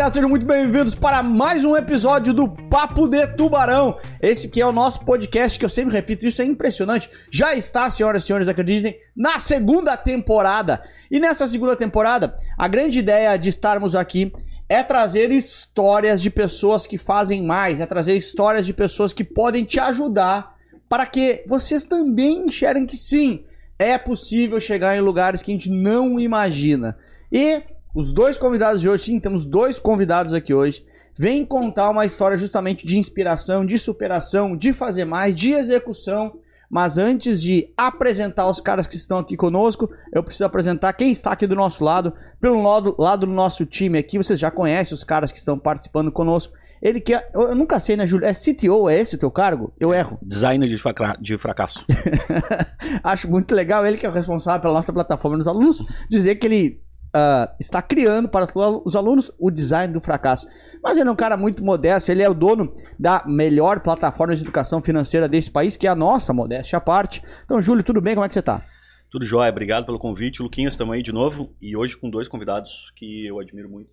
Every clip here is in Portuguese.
rapaziada, sejam muito bem-vindos para mais um episódio do Papo de Tubarão. Esse que é o nosso podcast, que eu sempre repito, isso é impressionante. Já está, senhoras e senhores, acreditem, na segunda temporada. E nessa segunda temporada, a grande ideia de estarmos aqui é trazer histórias de pessoas que fazem mais, é trazer histórias de pessoas que podem te ajudar para que vocês também enxerguem que sim, é possível chegar em lugares que a gente não imagina. E os dois convidados de hoje, sim, temos dois convidados aqui hoje, vêm contar uma história justamente de inspiração, de superação, de fazer mais, de execução. Mas antes de apresentar os caras que estão aqui conosco, eu preciso apresentar quem está aqui do nosso lado. Pelo lado, lado do nosso time aqui, vocês já conhecem os caras que estão participando conosco. Ele que é, eu nunca sei, né, Júlio? É CTO, é esse o teu cargo? Eu erro. Designer de, fraca- de fracasso. Acho muito legal ele que é o responsável pela nossa plataforma dos alunos dizer que ele ah, está criando para os alunos o design do fracasso. Mas ele é um cara muito modesto, ele é o dono da melhor plataforma de educação financeira desse país, que é a nossa, modéstia à parte. Então, Júlio, tudo bem? Como é que você tá? Tudo jóia, obrigado pelo convite. Luquinhas, estamos aí de novo. E hoje com dois convidados que eu admiro muito.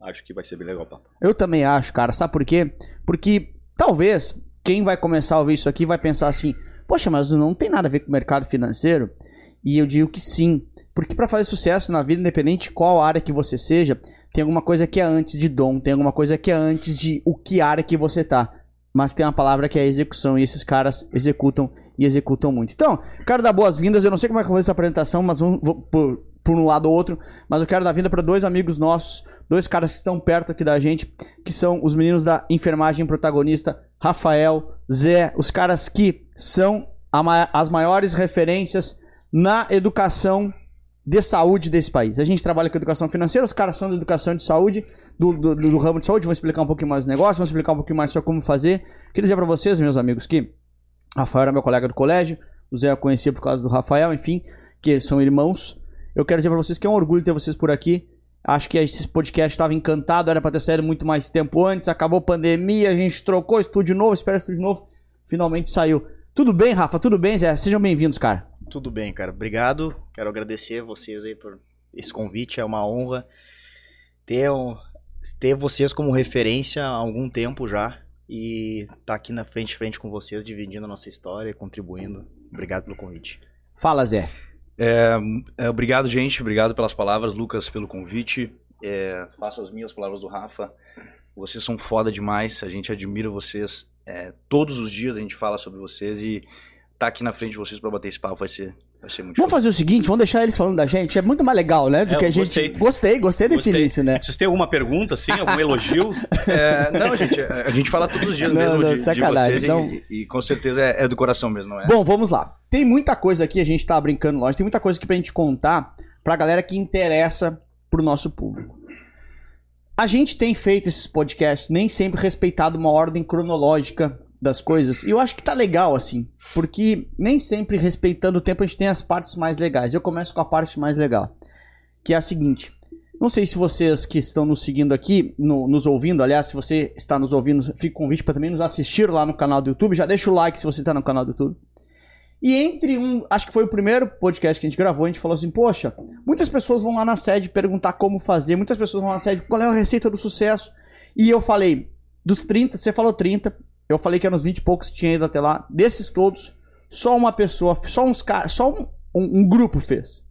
Acho que vai ser bem legal o papo. Eu também acho, cara. Sabe por quê? Porque talvez quem vai começar a ouvir isso aqui vai pensar assim: poxa, mas não tem nada a ver com o mercado financeiro. E eu digo que sim. Porque para fazer sucesso na vida, independente de qual área que você seja, tem alguma coisa que é antes de dom, tem alguma coisa que é antes de o que área que você tá. Mas tem uma palavra que é execução, e esses caras executam e executam muito. Então, quero dar boas-vindas. Eu não sei como é que eu vou fazer essa apresentação, mas vamos vou por, por um lado ou outro. Mas eu quero dar vinda para dois amigos nossos, dois caras que estão perto aqui da gente, que são os meninos da enfermagem protagonista, Rafael, Zé, os caras que são a as maiores referências na educação de saúde desse país. A gente trabalha com educação financeira, os caras são da educação de saúde, do, do, do- ramo de saúde, vão explicar um pouquinho mais o negócio, vão explicar um pouquinho mais sobre como fazer. Queria dizer pra vocês, meus amigos, que Rafael era meu colega do colégio, o Zé eu conhecia por causa do Rafael, enfim, que são irmãos. Eu quero dizer pra vocês que é um orgulho ter vocês por aqui. Acho que esse podcast estava encantado, era pra ter saído muito mais tempo antes, acabou a pandemia, a gente trocou estúdio novo, espera estúdio novo, finalmente saiu. Tudo bem, Rafa? Tudo bem, Zé? Sejam bem-vindos, cara. Tudo bem, cara. Obrigado. Quero agradecer vocês aí por esse convite. É uma honra ter, um- ter vocês como referência há algum tempo já. E estar aqui na frente frente com vocês, dividindo a nossa história, contribuindo. Obrigado pelo convite. Fala, Zé. É, é, obrigado, gente. Obrigado pelas palavras, Lucas, pelo convite. É, faço as minhas palavras do Rafa. Vocês são foda demais. A gente admira vocês. É, todos os dias a gente fala sobre vocês e tá aqui na frente de vocês pra bater esse papo vai ser, vai ser muito Vamos fazer o seguinte, vamos deixar eles falando da gente. É muito mais legal, né? Do É, que a gente. gostei. Gostei, gostei desse Gostei. início, né? Vocês têm alguma pergunta, assim? Algum elogio? É, não, gente, a a gente fala todos os dias Não, mesmo não, de, de vocês não. e, e com certeza é, é do coração mesmo, não é? Bom, vamos lá. Tem muita coisa aqui, a gente tá brincando, lógico. Tem muita coisa aqui pra gente contar pra galera que interessa pro nosso público. A gente tem feito esses podcasts nem sempre respeitado uma ordem cronológica das coisas. E eu acho que tá legal assim, porque nem sempre respeitando o tempo a gente tem as partes mais legais. Eu começo com a parte mais legal, que é a seguinte. Não sei se vocês que estão nos seguindo aqui, no- nos ouvindo, aliás, se você está nos ouvindo, fica o convite para também nos assistir lá no canal do YouTube. Já deixa o like se você está no canal do YouTube. E entre um, acho que foi o primeiro podcast que a gente gravou, a gente falou assim: Poxa, muitas pessoas vão lá na sede perguntar como fazer, muitas pessoas vão lá na sede, qual é a receita do sucesso? E eu falei, dos 30, você falou 30, eu falei que eram uns 20 e poucos que tinha ido até lá. Desses todos, só uma pessoa, só uns caras, só um, um- um grupo fez.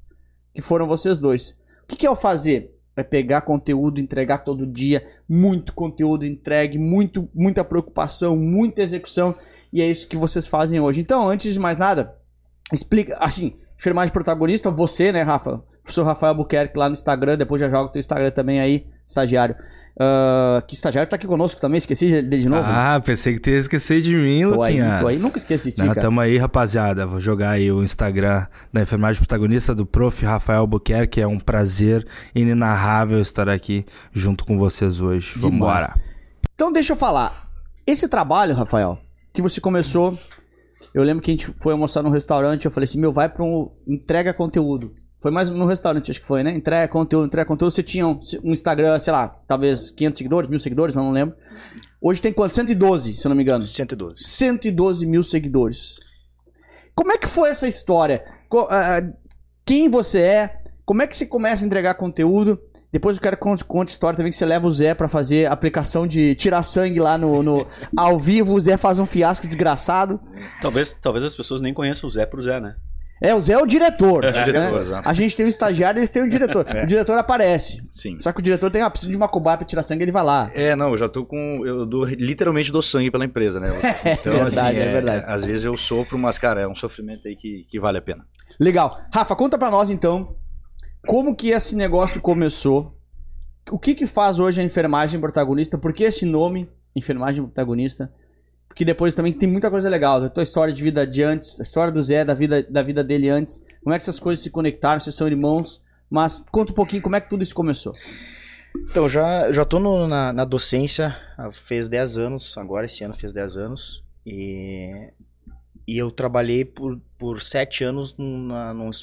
Que foram vocês dois. O que, que é o fazer? É pegar conteúdo, entregar todo dia, muito conteúdo entregue, muito, muita preocupação, muita execução. E é isso que vocês fazem hoje. Então, antes de mais nada, explica, assim, enfermagem protagonista, você, né, Rafa? Professor Rafael Buquerque lá no Instagram, depois já joga o teu Instagram também aí, estagiário. Ah, que estagiário tá aqui conosco também, esqueci dele de novo. Ah, pensei que tu ia esquecer de mim, tô aí, tô aí, nunca esqueço de ti, Não, cara. tamo aí, rapaziada. Vou jogar aí o Instagram da enfermagem protagonista do Prof. Rafael Buquerque. É um prazer inenarrável estar aqui junto com vocês hoje. Demais. Vambora. Então deixa eu falar. Esse trabalho, Rafael, que você começou, eu lembro que a gente foi almoçar num restaurante, eu falei assim, meu, vai pra um entrega conteúdo. Foi mais no restaurante, acho que foi, né? Entrega conteúdo, entrega conteúdo. Você tinha um, um Instagram, sei lá, talvez 500 seguidores, mil seguidores, não, não lembro. Hoje tem quanto? 112, se eu não me engano. 112. 112 mil seguidores. Como é que foi essa história? Co- ah, quem você é? Como é que você começa a entregar conteúdo? Depois eu quero que conte, história também que você leva o Zé pra fazer aplicação de tirar sangue lá no, no- ao vivo. O Zé faz um fiasco desgraçado. Talvez, talvez as pessoas nem conheçam o Zé pro Zé, né? É, o Zé é o diretor. né? diretor, exato. A gente tem o estagiário, eles têm o diretor. O diretor aparece. Sim. Só que o diretor tem, ah, preciso de uma cobaia pra tirar sangue, ele vai lá. É, não, eu já tô com. Eu dou, literalmente dou sangue pela empresa, né? Então, verdade, assim, é verdade. Às vezes eu sofro, mas, cara, é um sofrimento aí que, que vale a pena. Legal. Rafa, conta pra nós então, como que esse negócio começou? O que que faz hoje a enfermagem protagonista? Por que esse nome, enfermagem protagonista? Porque depois também tem muita coisa legal. A tua história de vida de antes, a história do Zé, da vida, da vida dele antes. Como é que essas coisas se conectaram? Vocês são irmãos. Mas conta um pouquinho como é que tudo isso começou. Então, já, já tô no- na, na docência, ah, fez 10 anos, agora esse ano fez 10 anos. E, e eu trabalhei por, por 7 anos num-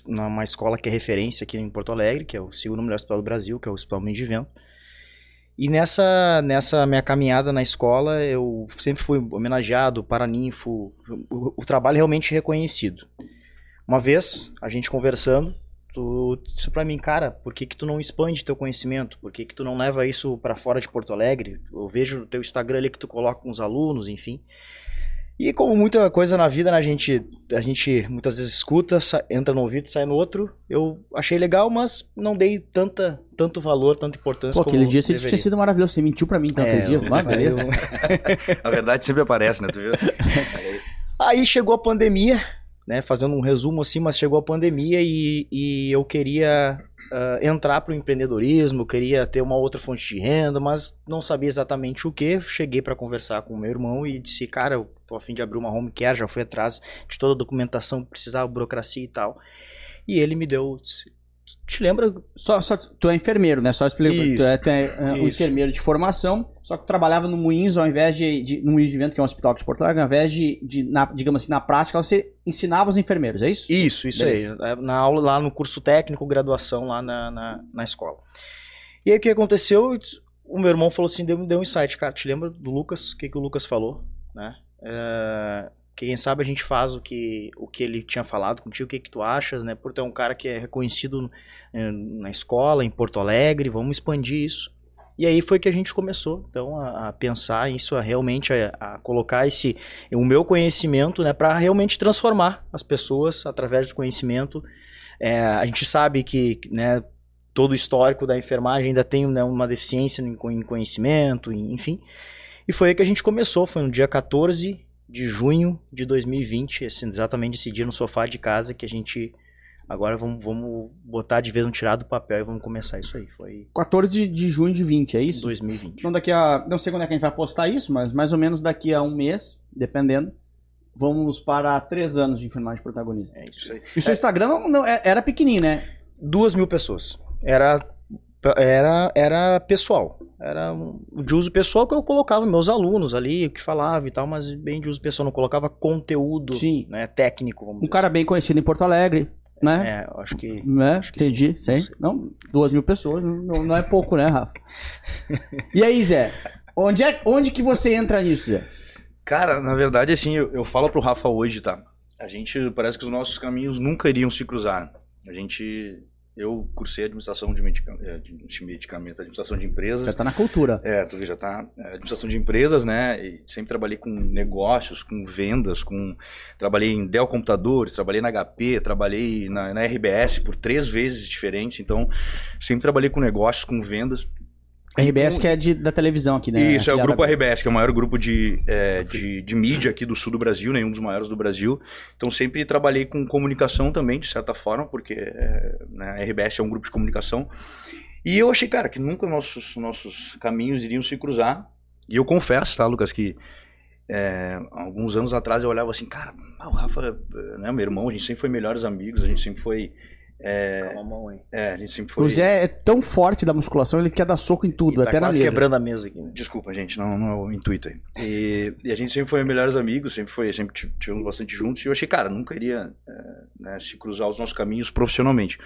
numa escola que é referência aqui em Porto Alegre, que é o segundo melhor hospital do Brasil, que é o Hospital Mendes de Vento. E nessa, nessa minha caminhada na escola, eu sempre fui homenageado, paraninfo, o, o trabalho realmente reconhecido. Uma vez, a gente conversando, tu disse pra mim, cara, por que que tu não expande teu conhecimento? Por que que tu não leva isso pra fora de Porto Alegre? Eu vejo no teu Instagram ali que tu coloca com os alunos, enfim. E como muita coisa na vida, né, a gente, a gente muitas vezes escuta, entra no ouvido, sai no outro. Eu achei legal, mas não dei tanta, tanto valor, tanta importância Pô, como aquele dia você deveria. tinha sido maravilhoso. Você mentiu pra mim então, aquele É, dia. eu- Vai, beleza. A verdade sempre aparece, né? Tu viu? Aí chegou a pandemia, né? Fazendo um resumo assim, mas chegou a pandemia e, e eu queria ah, entrar para o empreendedorismo, queria ter uma outra fonte de renda, mas não sabia exatamente o que. Cheguei para conversar com o meu irmão e disse, cara, eu tô a fim de abrir uma home care, já fui atrás de toda a documentação que precisava, burocracia e tal. E ele me deu. Te lembra? Só, só, tu é enfermeiro, né? Só explica. Isso. Tu é, tu é, é, um enfermeiro de formação, só que tu trabalhava no Moinhos ao invés de, de. No Moinhos de Vento, que é um hospital de Porto Alegre, ao invés de, de na, digamos assim, na prática, você ensinava os enfermeiros, é isso? Isso, isso Beleza. aí. É, Na aula lá no curso técnico, graduação lá na, na, na escola. E aí o que aconteceu? O meu irmão falou assim, deu, deu um insight, cara, te lembra do Lucas? O que, que o Lucas falou? Né? É, quem sabe a gente faz o que, o que ele tinha falado contigo, o que, que tu achas, né? Por ter um cara que é reconhecido eh, na escola, em Porto Alegre, vamos expandir isso. E aí foi que a gente começou, então, a, a pensar isso, a realmente a, a colocar esse o meu conhecimento, né, para realmente transformar as pessoas através do conhecimento. É, a gente sabe que, né, todo o histórico da enfermagem ainda tem né, uma deficiência em em conhecimento, enfim. E foi aí que a gente começou, foi no dia 14 de junho de 2020, assim, exatamente esse dia no sofá de casa que a gente agora vamos, vamos botar de vez um tirar do papel e vamos começar isso aí. Foi 14 de, junho de 20, é isso? 2020. Então daqui a. Não sei quando é que a gente vai postar isso, mas mais ou menos daqui a um mês, dependendo. Vamos para três anos de enfermagem protagonista. É isso. Aí. E o seu Instagram não, não- é- era pequenininho, né? duas mil pessoas. Era, era, era pessoal. Era de uso pessoal que eu colocava meus alunos ali, o que falava e tal, mas bem de uso pessoal, não colocava conteúdo Sim. né, técnico, vamos Um cara bem conhecido em Porto Alegre, né? dizer. É, eu acho que. Né? Acho que Entendi, sim. sim. Não, duas mil pessoas não, não é pouco, né, Rafa? E aí, Zé? Onde, é, onde que você entra nisso, Zé? Cara, na verdade, assim, eu, eu falo pro Rafa hoje, tá? A gente, parece que os nossos caminhos nunca iriam se cruzar. A gente, eu cursei administração de, medica, eh, de medicamentos, administração de empresas. Já tá na cultura. É, tu vê, já tá. é, administração de empresas, né? E sempre trabalhei com negócios, com vendas, com. Trabalhei em Dell Computadores, trabalhei na HP, trabalhei na, na RBS por três vezes diferentes. Então, sempre trabalhei com negócios, com vendas. RBS que é de, da televisão aqui, né? Isso, é o grupo RBS, que é o maior grupo de, é, de, de mídia aqui do sul do Brasil, né, um dos maiores do Brasil. Então sempre trabalhei com comunicação também, de certa forma, porque é, né, a RBS é um grupo de comunicação. E eu achei, cara, que nunca nossos, nossos caminhos iriam se cruzar. E eu confesso, tá, Lucas, que é, alguns anos atrás eu olhava assim, cara, ah, o Rafa, né, meu irmão, a gente sempre foi melhores amigos, a gente sempre foi. É, Calma mão aí. é, a gente sempre foi. O Zé é tão forte da musculação, ele quer dar soco em tudo, tá até na mesa. quebrando a mesa aqui. né? Desculpa, gente, não, não é o intuito aí. E, e a gente sempre foi melhores amigos, sempre foi, sempre ti- tivemos bastante juntos. E eu achei, cara, nunca iria é, né, se cruzar os nossos caminhos profissionalmente.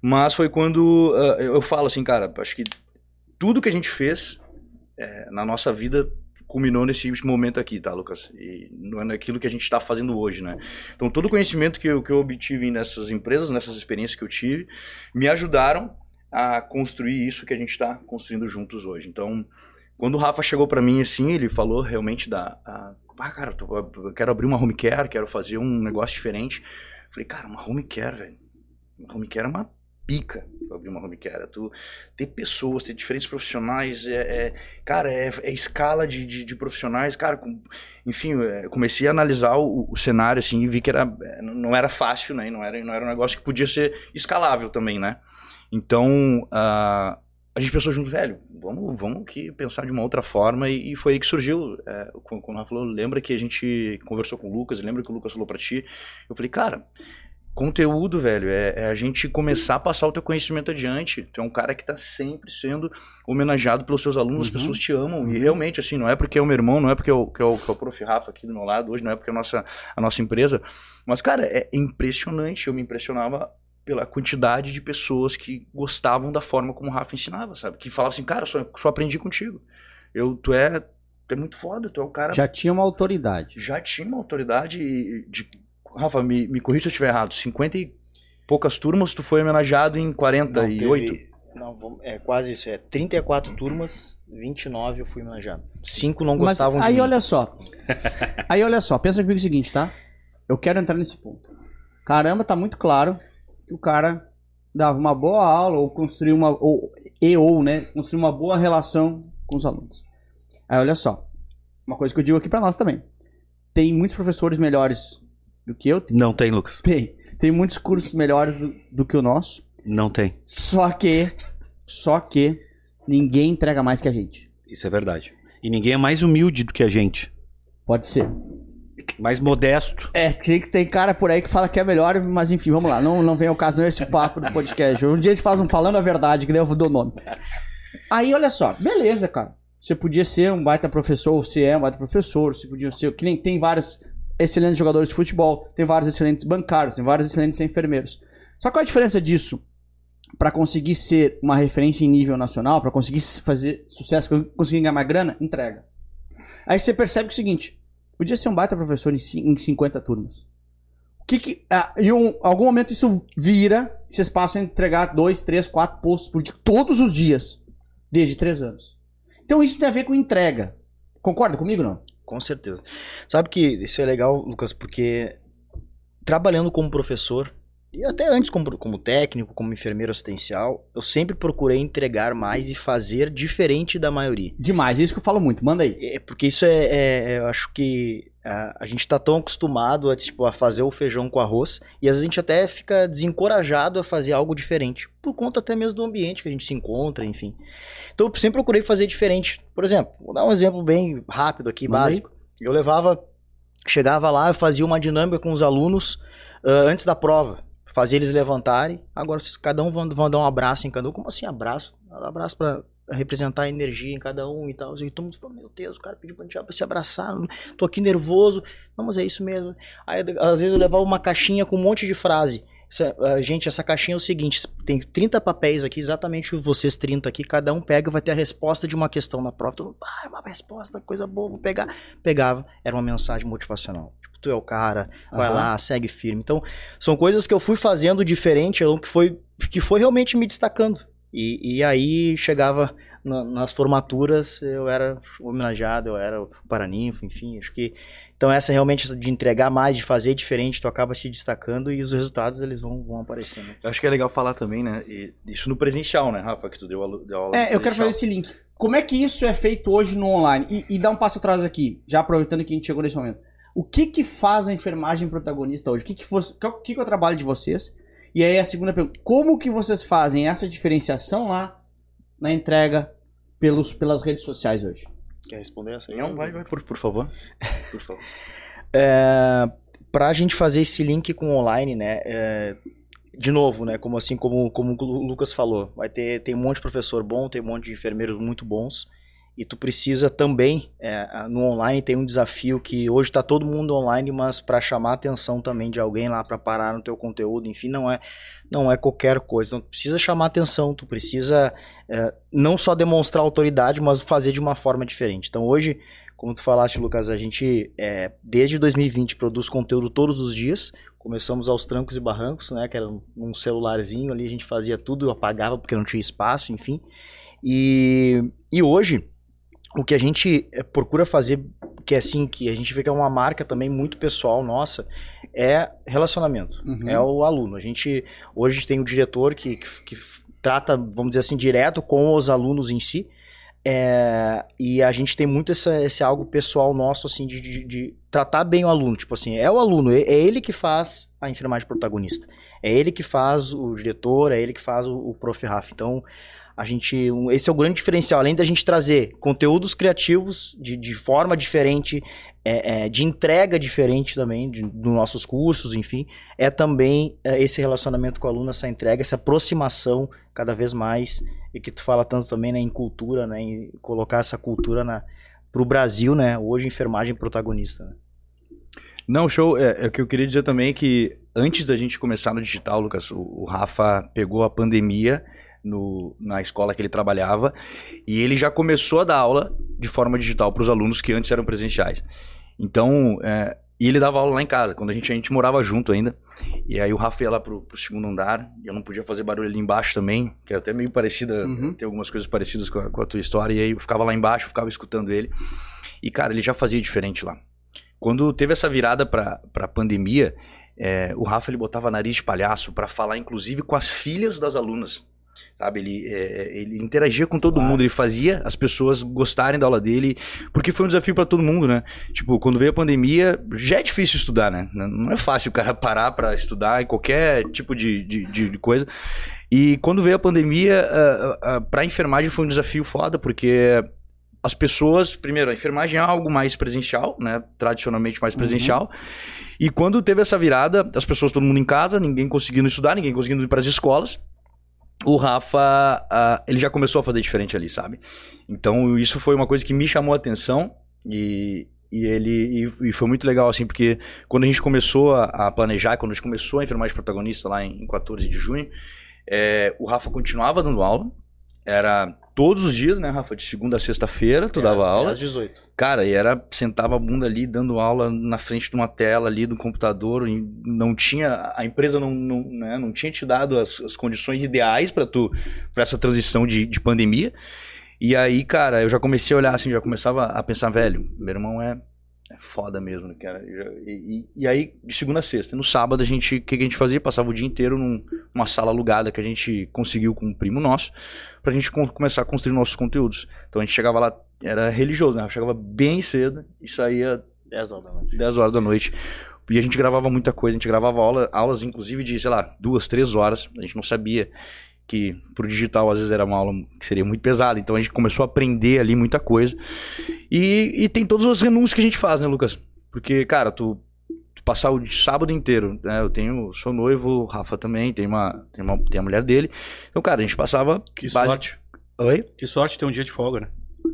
Mas foi quando ah, eu falo assim, cara, acho que tudo que a gente fez é, na nossa vida culminou nesse momento aqui, tá, Lucas? E não é naquilo que a gente está fazendo hoje, né? Então, todo o conhecimento que eu, que eu obtive nessas empresas, nessas experiências que eu tive, me ajudaram a construir isso que a gente está construindo juntos hoje. Então, quando o Rafa chegou para mim assim, ele falou realmente da. A, ah, cara, eu quero abrir uma home care, quero fazer um negócio diferente. Falei, cara, uma home care, velho. Uma home care é uma pica abrir uma home care. Tu ter pessoas, ter diferentes profissionais, é, é cara, é, é, escala de, de, de, profissionais, cara, com, enfim, é, comecei a analisar o, o, cenário assim e vi que era, é, não era fácil, né? Não era, não era um negócio que podia ser escalável também, né? Então, uh, a gente pensou junto, velho, vamos, vamos que pensar de uma outra forma e, e foi aí que surgiu. É, quando o Rafa falou, lembra que a gente conversou com o Lucas, lembra que o Lucas falou para ti? Eu falei, cara, conteúdo, velho, é, é, a gente começar a passar o teu conhecimento adiante. Tu é um cara que tá sempre sendo homenageado pelos seus alunos, uhum. as pessoas te amam. E realmente, assim, não é porque é o meu irmão, não é porque é o, que é o, que é o prof. Rafa aqui do meu lado hoje, não é porque é a nossa, a nossa empresa. Mas, cara, é impressionante. Eu me impressionava pela quantidade de pessoas que gostavam da forma como o Rafa ensinava, sabe? Que falavam assim, cara, só, só aprendi contigo. Eu, tu é, tu é muito foda, tu é o cara... Já tinha uma autoridade. Já tinha uma autoridade de... Rafa, me, me corrija se eu estiver errado, 50 e poucas turmas, tu foi homenageado em 48? Não, teve, não, é quase isso, é 34 turmas, 29 eu fui homenageado. Cinco não gostavam Mas, aí de olha só, aí olha só, pensa comigo o seguinte, tá? Eu quero entrar nesse ponto. Caramba, tá muito claro que o cara dava uma boa aula ou construía uma ou e ou, né, construir uma boa relação com os alunos. Aí olha só, uma coisa que eu digo aqui para nós também. Tem muitos professores melhores do que eu. Não tem, Lucas. Tem. Tem muitos cursos melhores do, do que o nosso. Não tem. Só que só que ninguém entrega mais que a gente. Isso é verdade. E ninguém é mais humilde do que a gente. Pode ser mais modesto. É, que tem cara por aí que fala que é melhor, mas enfim, vamos lá. Não, não vem ao caso, não é esse papo do podcast. Um dia a gente faz um falando a verdade, que daí eu dou nome. Aí, olha só, beleza, cara. Você podia ser um baita professor, ou você é um baita professor, você podia ser. Que nem tem vários excelentes jogadores de futebol, tem vários excelentes bancários, tem vários excelentes enfermeiros. Só qual a diferença disso para conseguir ser uma referência em nível nacional, para conseguir fazer sucesso, conseguir ganhar mais grana? Entrega. Aí você percebe é o seguinte: Podia ser um baita professor em, em 50 turmas. O que que, ah, em um, algum momento isso vira, vocês passam a entregar dois, três, quatro postos por dia, todos os dias, desde três anos. Então isso tem a ver com entrega. Concorda comigo não? Com certeza. Sabe que isso é legal, Lucas, porque trabalhando como professor, e até antes como, como técnico, como enfermeiro assistencial, eu sempre procurei entregar mais e fazer diferente da maioria. Demais, é isso que eu falo muito, manda aí. É, porque isso é, é eu acho que a, a, gente tá tão acostumado a, tipo, a fazer o feijão com arroz, e às vezes a gente até fica desencorajado a fazer algo diferente, por conta até mesmo do ambiente que a gente se encontra, enfim. Então eu sempre procurei fazer diferente. Por exemplo, vou dar um exemplo bem rápido aqui, manda básico. Aí. Eu levava, chegava lá, eu fazia uma dinâmica com os alunos uh, antes da prova fazer eles levantarem. Agora, cada um vão, vão dar um abraço em cada um, como assim abraço? Abraço para representar a energia em cada um e tal. E todo mundo falou, meu Deus, o cara pediu pra gente pra se abraçar, tô aqui nervoso. Não, mas é isso mesmo. Aí, às vezes eu levava uma caixinha com um monte de frase. Gente, essa caixinha é o seguinte, tem 30 papéis aqui, exatamente vocês 30 aqui, cada um pega vai ter a resposta de uma questão na prova. Todo mundo, ah, uma resposta, coisa boa, vou pegar. Pegava, era uma mensagem motivacional tu é o cara, vai uhum. lá, segue firme. Então, são coisas que eu fui fazendo diferente, que foi, que foi realmente me destacando. E, e aí chegava na, nas formaturas, eu era homenageado, eu era o Paraninfo, enfim, acho que. Então, essa realmente de entregar mais, de fazer diferente, tu acaba se destacando e os resultados eles vão, vão aparecendo. Eu acho que é legal falar também, né? E isso no presencial, né, Rafa, que tu deu, aula, deu aula. É, eu quero fazer esse link. Como é que isso é feito hoje no online? E, e dá um passo atrás aqui, já aproveitando que a gente chegou nesse momento. O que que faz a enfermagem protagonista hoje? O que que, que, que é o trabalho de vocês? E aí a segunda pergunta, como que vocês fazem essa diferenciação lá na entrega pelos, pelas redes sociais hoje? Quer responder essa? Não, vai, vai, por, por favor. Por favor. é, para a gente fazer esse link com online, né? É, de novo, né? Como assim, como, como o Lucas falou, vai ter tem um monte de professor bom, tem um monte de enfermeiros muito bons. E tu precisa também, é, no online tem um desafio que hoje está todo mundo online, mas para chamar a atenção também de alguém lá para parar no teu conteúdo, enfim, não é não é qualquer coisa. Tu precisa chamar atenção, tu precisa é, não só demonstrar autoridade, mas fazer de uma forma diferente. Então hoje como tu falaste, Lucas, a gente é, desde 2020 produz conteúdo todos os dias. Começamos aos trancos e barrancos, né? Que era um celularzinho ali, a gente fazia tudo, apagava porque não tinha espaço, enfim. E, e hoje, o que a gente é, procura fazer, que é assim, que a gente vê que é uma marca também muito pessoal nossa, é relacionamento. Uhum. É o aluno. A gente hoje tem o diretor que, que, que trata, vamos dizer assim, direto com os alunos em si. É, e a gente tem muito essa, esse algo pessoal nosso, assim, de, de, de tratar bem o aluno. Tipo assim, é o aluno, é, é, ele que faz a enfermagem protagonista. É ele que faz o diretor, é ele que faz o, o prof. Rafa. Então, a gente. Um, esse é o grande diferencial. Além da gente trazer conteúdos criativos de, de forma diferente, é, é, de entrega diferente também, de, dos nossos cursos, enfim, é também é, esse relacionamento com o aluno, essa entrega, essa aproximação cada vez mais, e que tu fala tanto também né, em cultura, né, em colocar essa cultura para o Brasil, né, hoje enfermagem protagonista. Né? Não, show. É, é, que eu queria dizer também é que antes da gente começar no digital, Lucas, o, o Rafa pegou a pandemia no, na escola que ele trabalhava e ele já começou a dar aula de forma digital para os alunos que antes eram presenciais. Então, é, e ele dava aula lá em casa, quando a gente, a gente morava junto ainda. E aí o Rafa ia lá pro, pro segundo andar, e eu não podia fazer barulho ali embaixo também, que é até meio parecida, uhum. tem algumas coisas parecidas com a, com a, tua história. E aí eu ficava lá embaixo, ficava escutando ele. E, cara, ele já fazia diferente lá. Quando teve essa virada pra, pra pandemia, é, o Rafa ele botava nariz de palhaço para falar, inclusive, com as filhas das alunas. Sabe, ele, é, ele interagia com todo claro. mundo, ele fazia as pessoas gostarem da aula dele, porque foi um desafio para todo mundo, né? Tipo, quando veio a pandemia, já é difícil estudar, né? Não é fácil o cara parar para estudar em qualquer tipo de, de, de, coisa. E quando veio a pandemia, uh, pra enfermagem foi um desafio foda, porque as pessoas, primeiro, a enfermagem é algo mais presencial, né? Tradicionalmente mais presencial. Uhum. E quando teve essa virada, as pessoas, todo mundo em casa, ninguém conseguindo estudar, ninguém conseguindo ir para as escolas o Rafa, uh, ele já começou a fazer diferente ali, sabe? Então isso foi uma coisa que me chamou a atenção e, e ele e, e foi muito legal, assim, porque quando a gente começou a, a, planejar, quando a gente começou a enfermagem protagonista lá em, em 14 de junho, é, o Rafa continuava dando aula, era todos os dias, né, Rafa? De segunda a sexta-feira, tu dava aula. Às 18. Cara, e era, sentava a bunda ali, dando aula na frente de uma tela ali do computador. E não tinha, a empresa não, não, né, não tinha te dado as, as condições ideais para tu, para essa transição de, de pandemia. E aí, cara, eu já comecei a olhar assim, já começava a pensar, velho, meu irmão é é foda mesmo, cara? E, e, e, aí, de segunda a sexta. No sábado, a gente, o que, que, a gente fazia? Passava o dia inteiro num, numa sala alugada que a gente conseguiu com um primo nosso, pra gente começar a construir nossos conteúdos. Então a gente chegava lá, era religioso, né? Chegava bem cedo e saía 10 horas da noite. 10 horas da noite. E a gente gravava muita coisa, a gente gravava aula, aulas, inclusive, de, sei lá, duas, três horas. A gente não sabia que pro digital às vezes era uma aula que seria muito pesada, então a gente começou a aprender ali muita coisa. E, e tem todas as renúncias que a gente faz, né, Lucas? Porque, cara, tu, tu passar o sábado inteiro, né? Eu tenho, sou noivo, Rafa também, tem uma, tem uma tem a mulher dele. Então, cara, a gente passava que base... sorte. Oi? Que sorte ter um dia de folga, né?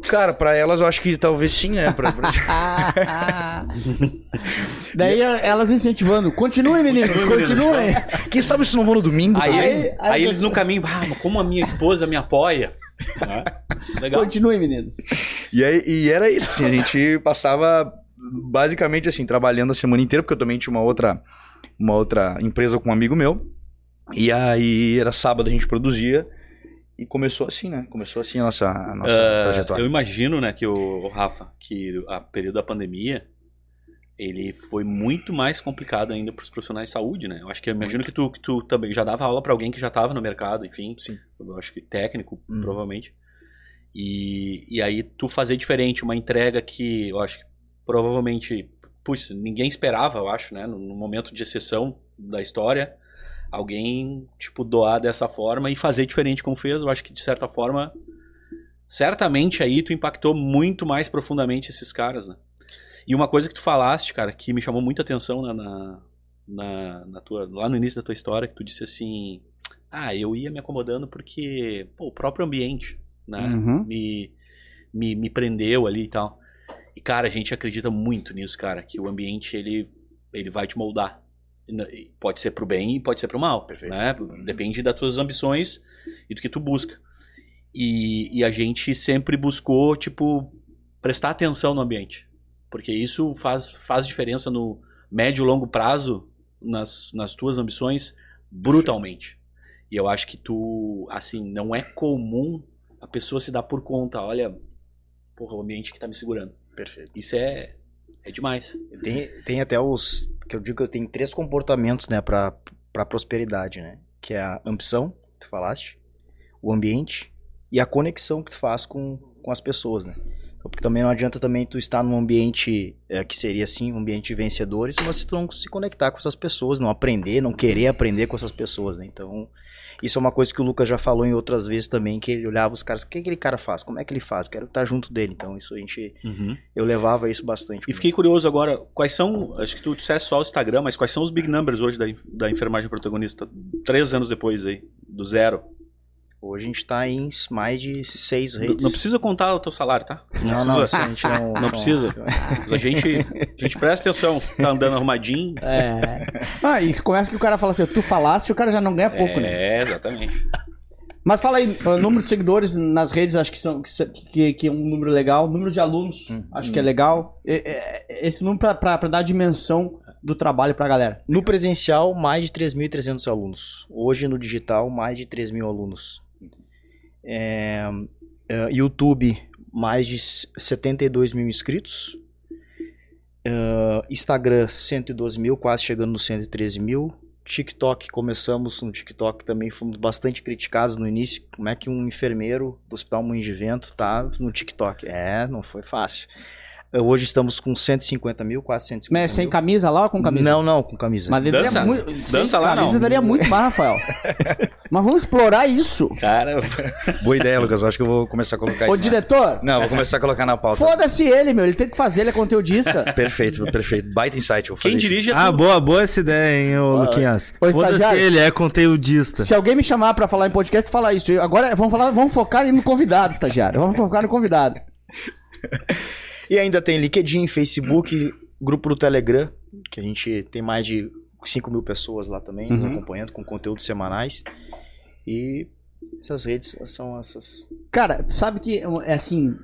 Cara, pra elas eu acho que talvez sim, né? Pra, pra... Daí elas incentivando. Continuem, meninos, continuem. Quem sabe se não vão no domingo aí, aí, aí, aí eles no caminho, ah, como a minha esposa me apoia. Né? Legal. Continuem, meninos. E, aí, e era isso, assim, a gente passava basicamente assim, trabalhando a semana inteira, porque eu também tinha uma outra, uma outra empresa com um amigo meu. E aí era sábado a gente produzia. E começou assim, né? Começou assim a nossa, a nossa uh, trajetória. Eu imagino, né, que o, o Rafa, que a período da pandemia, ele foi muito mais complicado ainda para os profissionais de saúde, né? Eu acho que eu imagino que tu, que tu também já dava aula para alguém que já estava no mercado, enfim. Sim. Eu acho que técnico, hum. provavelmente. E, e aí tu fazer diferente, uma entrega que eu acho que provavelmente, puxa, ninguém esperava, eu acho, né? No, no momento de exceção da história alguém, tipo, doar dessa forma e fazer diferente como fez. Eu acho que, de certa forma, certamente aí tu impactou muito mais profundamente esses caras, né? E uma coisa que tu falaste, cara, que me chamou muita atenção na, na, na, na tua, lá no início da tua história, que tu disse assim, ah, eu ia me acomodando porque pô, o próprio ambiente, né, uhum. me, me, me prendeu ali e tal. E, cara, a gente acredita muito nisso, cara, que o ambiente, ele, ele vai te moldar. Pode ser pro bem e pode ser pro mal. Perfeito. Né? Depende das tuas ambições e do que tu busca. E, e, a gente sempre buscou, tipo, prestar atenção no ambiente. Porque isso faz, faz diferença no médio e longo prazo nas, nas tuas ambições brutalmente. E eu acho que tu, assim, não é comum a pessoa se dar por conta, olha, porra, o ambiente que tá me segurando. Perfeito. Isso é, é demais. Tem, tem até os. Que eu digo que tem três comportamentos, né, pra, pra prosperidade, né? Que é a ambição, que tu falaste, o ambiente e a conexão que tu faz com, com as pessoas, né? Então, Porque também não adianta também tu estar num ambiente é, que seria assim, um ambiente de vencedores, mas se tu não se conectar com essas pessoas, não aprender, não querer aprender com essas pessoas, né? Então, isso é uma coisa que o Lucas já falou em outras vezes também, que ele olhava os caras, o que aquele cara faz? Como é que ele faz? Quero estar junto dele. Então, isso a gente, eu levava isso bastante. E comigo. fiquei curioso agora, quais são, acho que tu disseste só o Instagram, mas quais são os big numbers hoje da, da enfermagem protagonista, três anos depois aí, do zero? Hoje a gente tá em mais de seis redes. Não precisa contar o teu salário, tá? Não, não, precisa. a gente não. Não precisa. A gente, a gente presta atenção, tá andando arrumadinho. É. Ah, e começa que o cara fala assim, tu falasse, o cara já não ganha pouco, né? É, exatamente. Mas fala aí, o número de seguidores nas redes, acho que, são, que, que- que é um número legal. Número de alunos, Hum. acho que é legal. É- é- Esse número pra, pra, pra dar dimensão do trabalho pra galera. No presencial, mais de 3.300 alunos. Hoje, no digital, mais de 3 mil alunos. É, é, YouTube, mais de 72 mil inscritos. É, Instagram, 112 mil, quase chegando nos 113 mil. TikTok, começamos no TikTok também, fomos bastante criticados no início. Como é que um enfermeiro do Hospital Moinho de Vento tá no TikTok? É, não foi fácil. É, Hoje estamos com 150 mil, quase 150 Mas sem mil. camisa lá ou com camisa? Não, não, com camisa. Mas Dança. daria muito. sem Dança lá, camisa não. daria muito mais, Rafael. Mas vamos explorar isso. Cara, Boa ideia, Lucas. Eu acho que eu vou começar a colocar Ô, isso. na- diretor, Não, vou começar a colocar na pauta. foda-se ele, meu. Ele tem que fazer, ele é conteudista. Perfeito, perfeito. Baita insight. Vou fazer quem isso. dirige é Ah, boa, boa essa ideia, hein, ô Luquinhas. Ô, Foda-se ele, é conteudista. Se alguém me chamar pra falar em podcast, fala isso. Agora vamos falar, vamos focar no convidado, estagiário. Vamos focar no convidado. E ainda tem LinkedIn, Facebook, grupo do Telegram, que a gente tem mais de 5 mil pessoas lá também Uhum. acompanhando com conteúdos semanais. E essas redes são essas. Cara, tu sabe que é assim.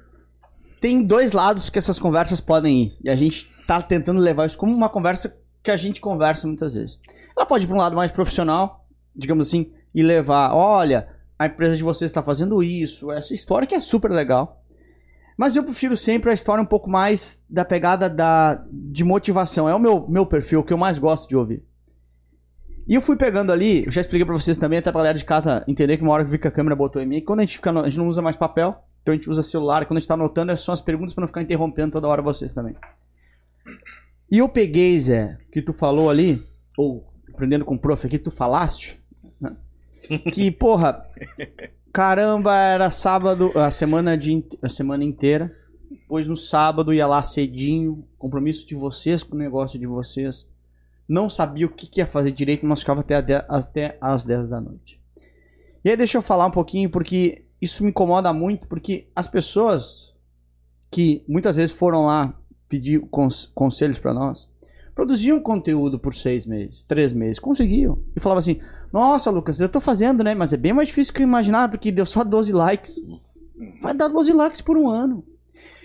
Tem dois lados que essas conversas podem ir. E a gente tá tentando levar isso como uma conversa que a gente conversa muitas vezes. Ela pode ir pra um lado mais profissional, digamos assim, e levar, olha, a empresa de vocês está fazendo isso, essa história que é super legal. Mas eu prefiro sempre a história um pouco mais da pegada da, de motivação. É o meu, meu perfil, que eu mais gosto de ouvir. E eu fui pegando ali, eu já expliquei pra vocês também, até pra galera de casa entender que uma hora que que a câmera botou em mim, quando a gente fica, a gente não usa mais papel, então a gente usa celular, quando a gente tá anotando, são as perguntas pra não ficar interrompendo toda hora vocês também. E eu peguei, Zé, que tu falou ali, ou aprendendo com o prof aqui, tu falaste, né? que, porra, caramba, era sábado, a semana, de, a semana inteira, depois no sábado ia lá cedinho, compromisso de vocês com o negócio de vocês, não sabia o que, que ia fazer direito, mas ficava até, de- até às 10 da noite. E aí deixa eu falar um pouquinho, porque isso me incomoda muito, porque as pessoas que muitas vezes foram lá pedir cons- conselhos pra nós, produziam conteúdo por seis meses, três meses, conseguiam. E falavam assim, nossa Lucas, eu tô fazendo, né, mas é bem mais difícil que eu imaginava, porque deu só 12 likes. Vai dar 12 likes por um ano.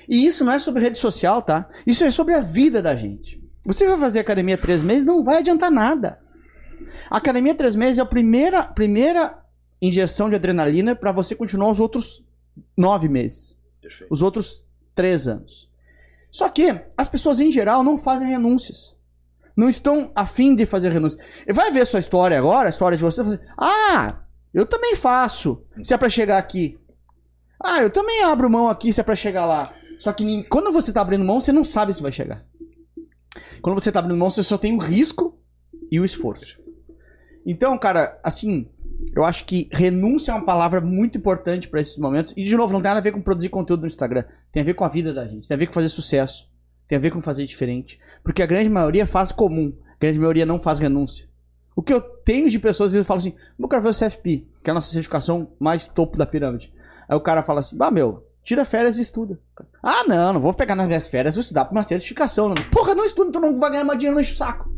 E isso não é sobre rede social, tá? Isso é sobre a vida da gente. Você vai fazer academia três meses, não vai adiantar nada. A academia três meses é a primeira, primeira injeção de adrenalina para você continuar os outros nove meses. Perfeito. Os outros três anos. Só que as pessoas em geral não fazem renúncias. Não estão afim de fazer renúncias. E Vai ver sua história agora, a história de você. Ah, eu também faço. Se é pra chegar aqui. Ah, eu também abro mão aqui se é pra chegar lá. Só que quando você tá abrindo mão, você não sabe se vai chegar. Quando você tá abrindo mão, você só tem o risco e o esforço. Então, cara, assim, eu acho que renúncia é uma palavra muito importante pra esses momentos. E, de novo, não tem nada a ver com produzir conteúdo no Instagram. Tem a ver com a vida da gente. Tem a ver com fazer sucesso. Tem a ver com fazer diferente. Porque a grande maioria faz comum. A grande maioria não faz renúncia. O que eu tenho de pessoas, eles falam assim, eu quero ver o CFP, que é a nossa certificação mais topo da pirâmide. Aí o cara fala assim, ah, meu, tira férias e estuda. Ah, não, não vou pegar nas minhas férias, vou estudar pra uma certificação. Não. Porra, não estuda, então não vai ganhar mais dinheiro, não enche o saco.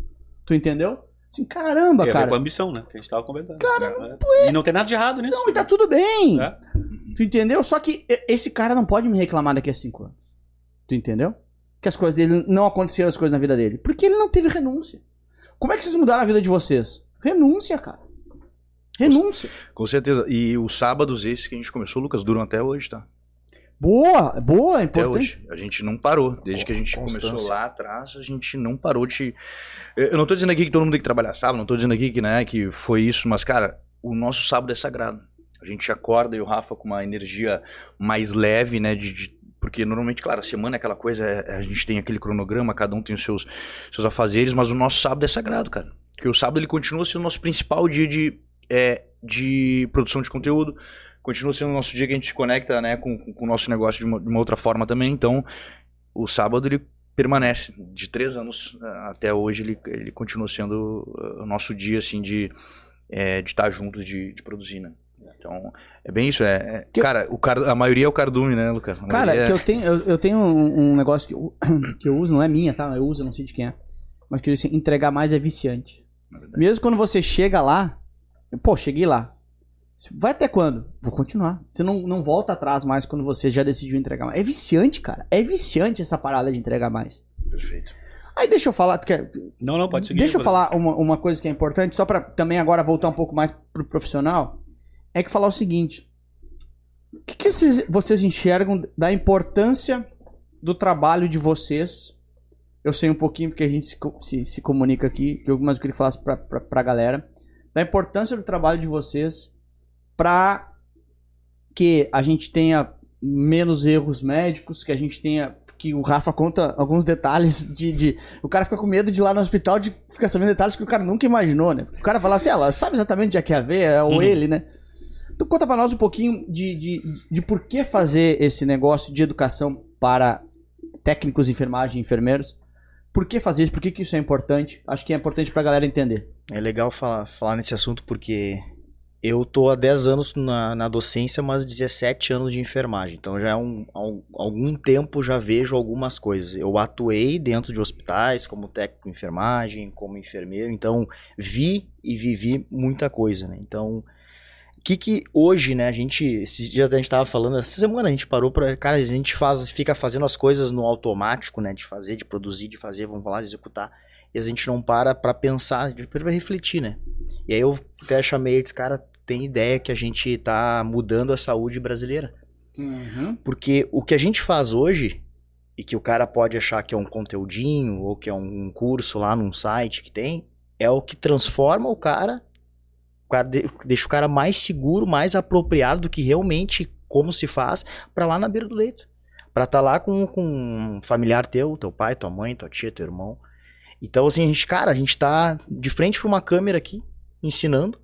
Tu entendeu? Assim, caramba, ver cara. com a ambição, né? Que a gente tava comentando. Cara, não E não tem nada de errado nisso. Não, e tá tudo bem. É. Tu entendeu? Só que e- esse cara não pode me reclamar daqui a cinco anos. Tu entendeu? Que as coisas dele não aconteceram as coisas na vida dele. Porque ele não teve renúncia. Como é que vocês mudaram a vida de vocês? Renúncia, cara. Renúncia. Com certeza. E os sábados esses que a gente começou, Lucas, duram até hoje, tá? Boa, boa, é Até importante. hoje. A gente não parou. Desde que a gente Constância. começou lá atrás, a gente não parou de. Eu eu não tô dizendo aqui que todo mundo tem que trabalhar sábado, não tô dizendo aqui que, né, que foi isso, mas, cara, o nosso sábado é sagrado. A gente acorda e o Rafa com uma energia mais leve, né? De, de- porque normalmente, claro, a semana é aquela coisa, é- a gente tem aquele cronograma, cada um tem os seus, seus afazeres, mas o nosso sábado é sagrado, cara. Porque o sábado ele continua sendo o nosso principal dia de, é, de produção de conteúdo, continua sendo o nosso dia que a gente se conecta né, com, com o nosso negócio de uma, de uma outra forma também. Então, o sábado ele permanece. De três anos eh, até hoje, ele, ele continua sendo eh, o nosso dia assim, de eh, de estar junto, de, de produzir. Né? Então, é bem isso. É, é- eu- cara, o car, a maioria é o cardume, né, Lucas? A Cara, maioria que é- eu tenho, eu, eu tenho um, um negócio que eu, que eu uso, não é minha, tá? Eu uso, eu não sei de quem é. Mas que eu disse, entregar mais é viciante. Verdade. Mesmo quando você chega lá, pô, cheguei lá. Vai até quando? Vou continuar. Você não, não volta atrás mais quando você já decidiu entregar mais. É viciante, cara. É viciante essa parada de entregar mais. Perfeito. Aí deixa eu falar. quer- Não, não, pode seguir. Deixa eu falar uma, uma coisa que é importante, só pra também agora voltar um pouco mais pro profissional. É que falar o seguinte: o que, que vocês, enxergam da importância do trabalho de vocês? Eu sei um pouquinho porque a gente se, se, se comunica aqui, que eu- mas eu queria que falasse pra, pra, pra galera. Da importância do trabalho de vocês pra que a gente tenha menos erros médicos, que a gente tenha. Que o Rafa conta alguns detalhes de, de o cara fica com medo de ir lá no hospital de ficar sabendo detalhes que o cara nunca imaginou, né? O cara fala assim, ela sabe exatamente onde é que é a veia, é ou Uhum. ele, né? Tu conta pra nós um pouquinho de, de, de por que fazer esse negócio de educação para técnicos de enfermagem e enfermeiros. Por que fazer isso? Por que, que isso é importante? Acho que é importante pra galera entender. É legal falar, falar nesse assunto porque eu tô há 10 anos na, na docência, mas 17 anos de enfermagem. Então já é um, há um- algum tempo já vejo algumas coisas. Eu atuei dentro de hospitais como técnico de enfermagem, como enfermeiro, então vi e vivi muita coisa, né? Então, que que hoje, né, a gente, esses dias a gente tava falando, essa semana a gente parou pra, cara, a gente faz, fica fazendo as coisas no automático, né, de fazer, de produzir, de fazer, vamos falar, de executar, e a gente não para pra pensar, pra refletir, né? E aí eu até chamei eles, cara, tem ideia que a gente tá mudando a saúde brasileira. Porque o que a gente faz hoje, e que o cara pode achar que é um conteúdinho, ou que é um curso lá num site que tem, é o que transforma o cara, cara de- deixa o cara mais seguro, mais apropriado do que realmente como se faz, pra lá na beira do leito. Pra estar lá com, com um familiar teu, teu pai, tua mãe, tua tia, teu irmão. Então, assim, a gente, cara, a gente tá de frente pra uma câmera aqui, ensinando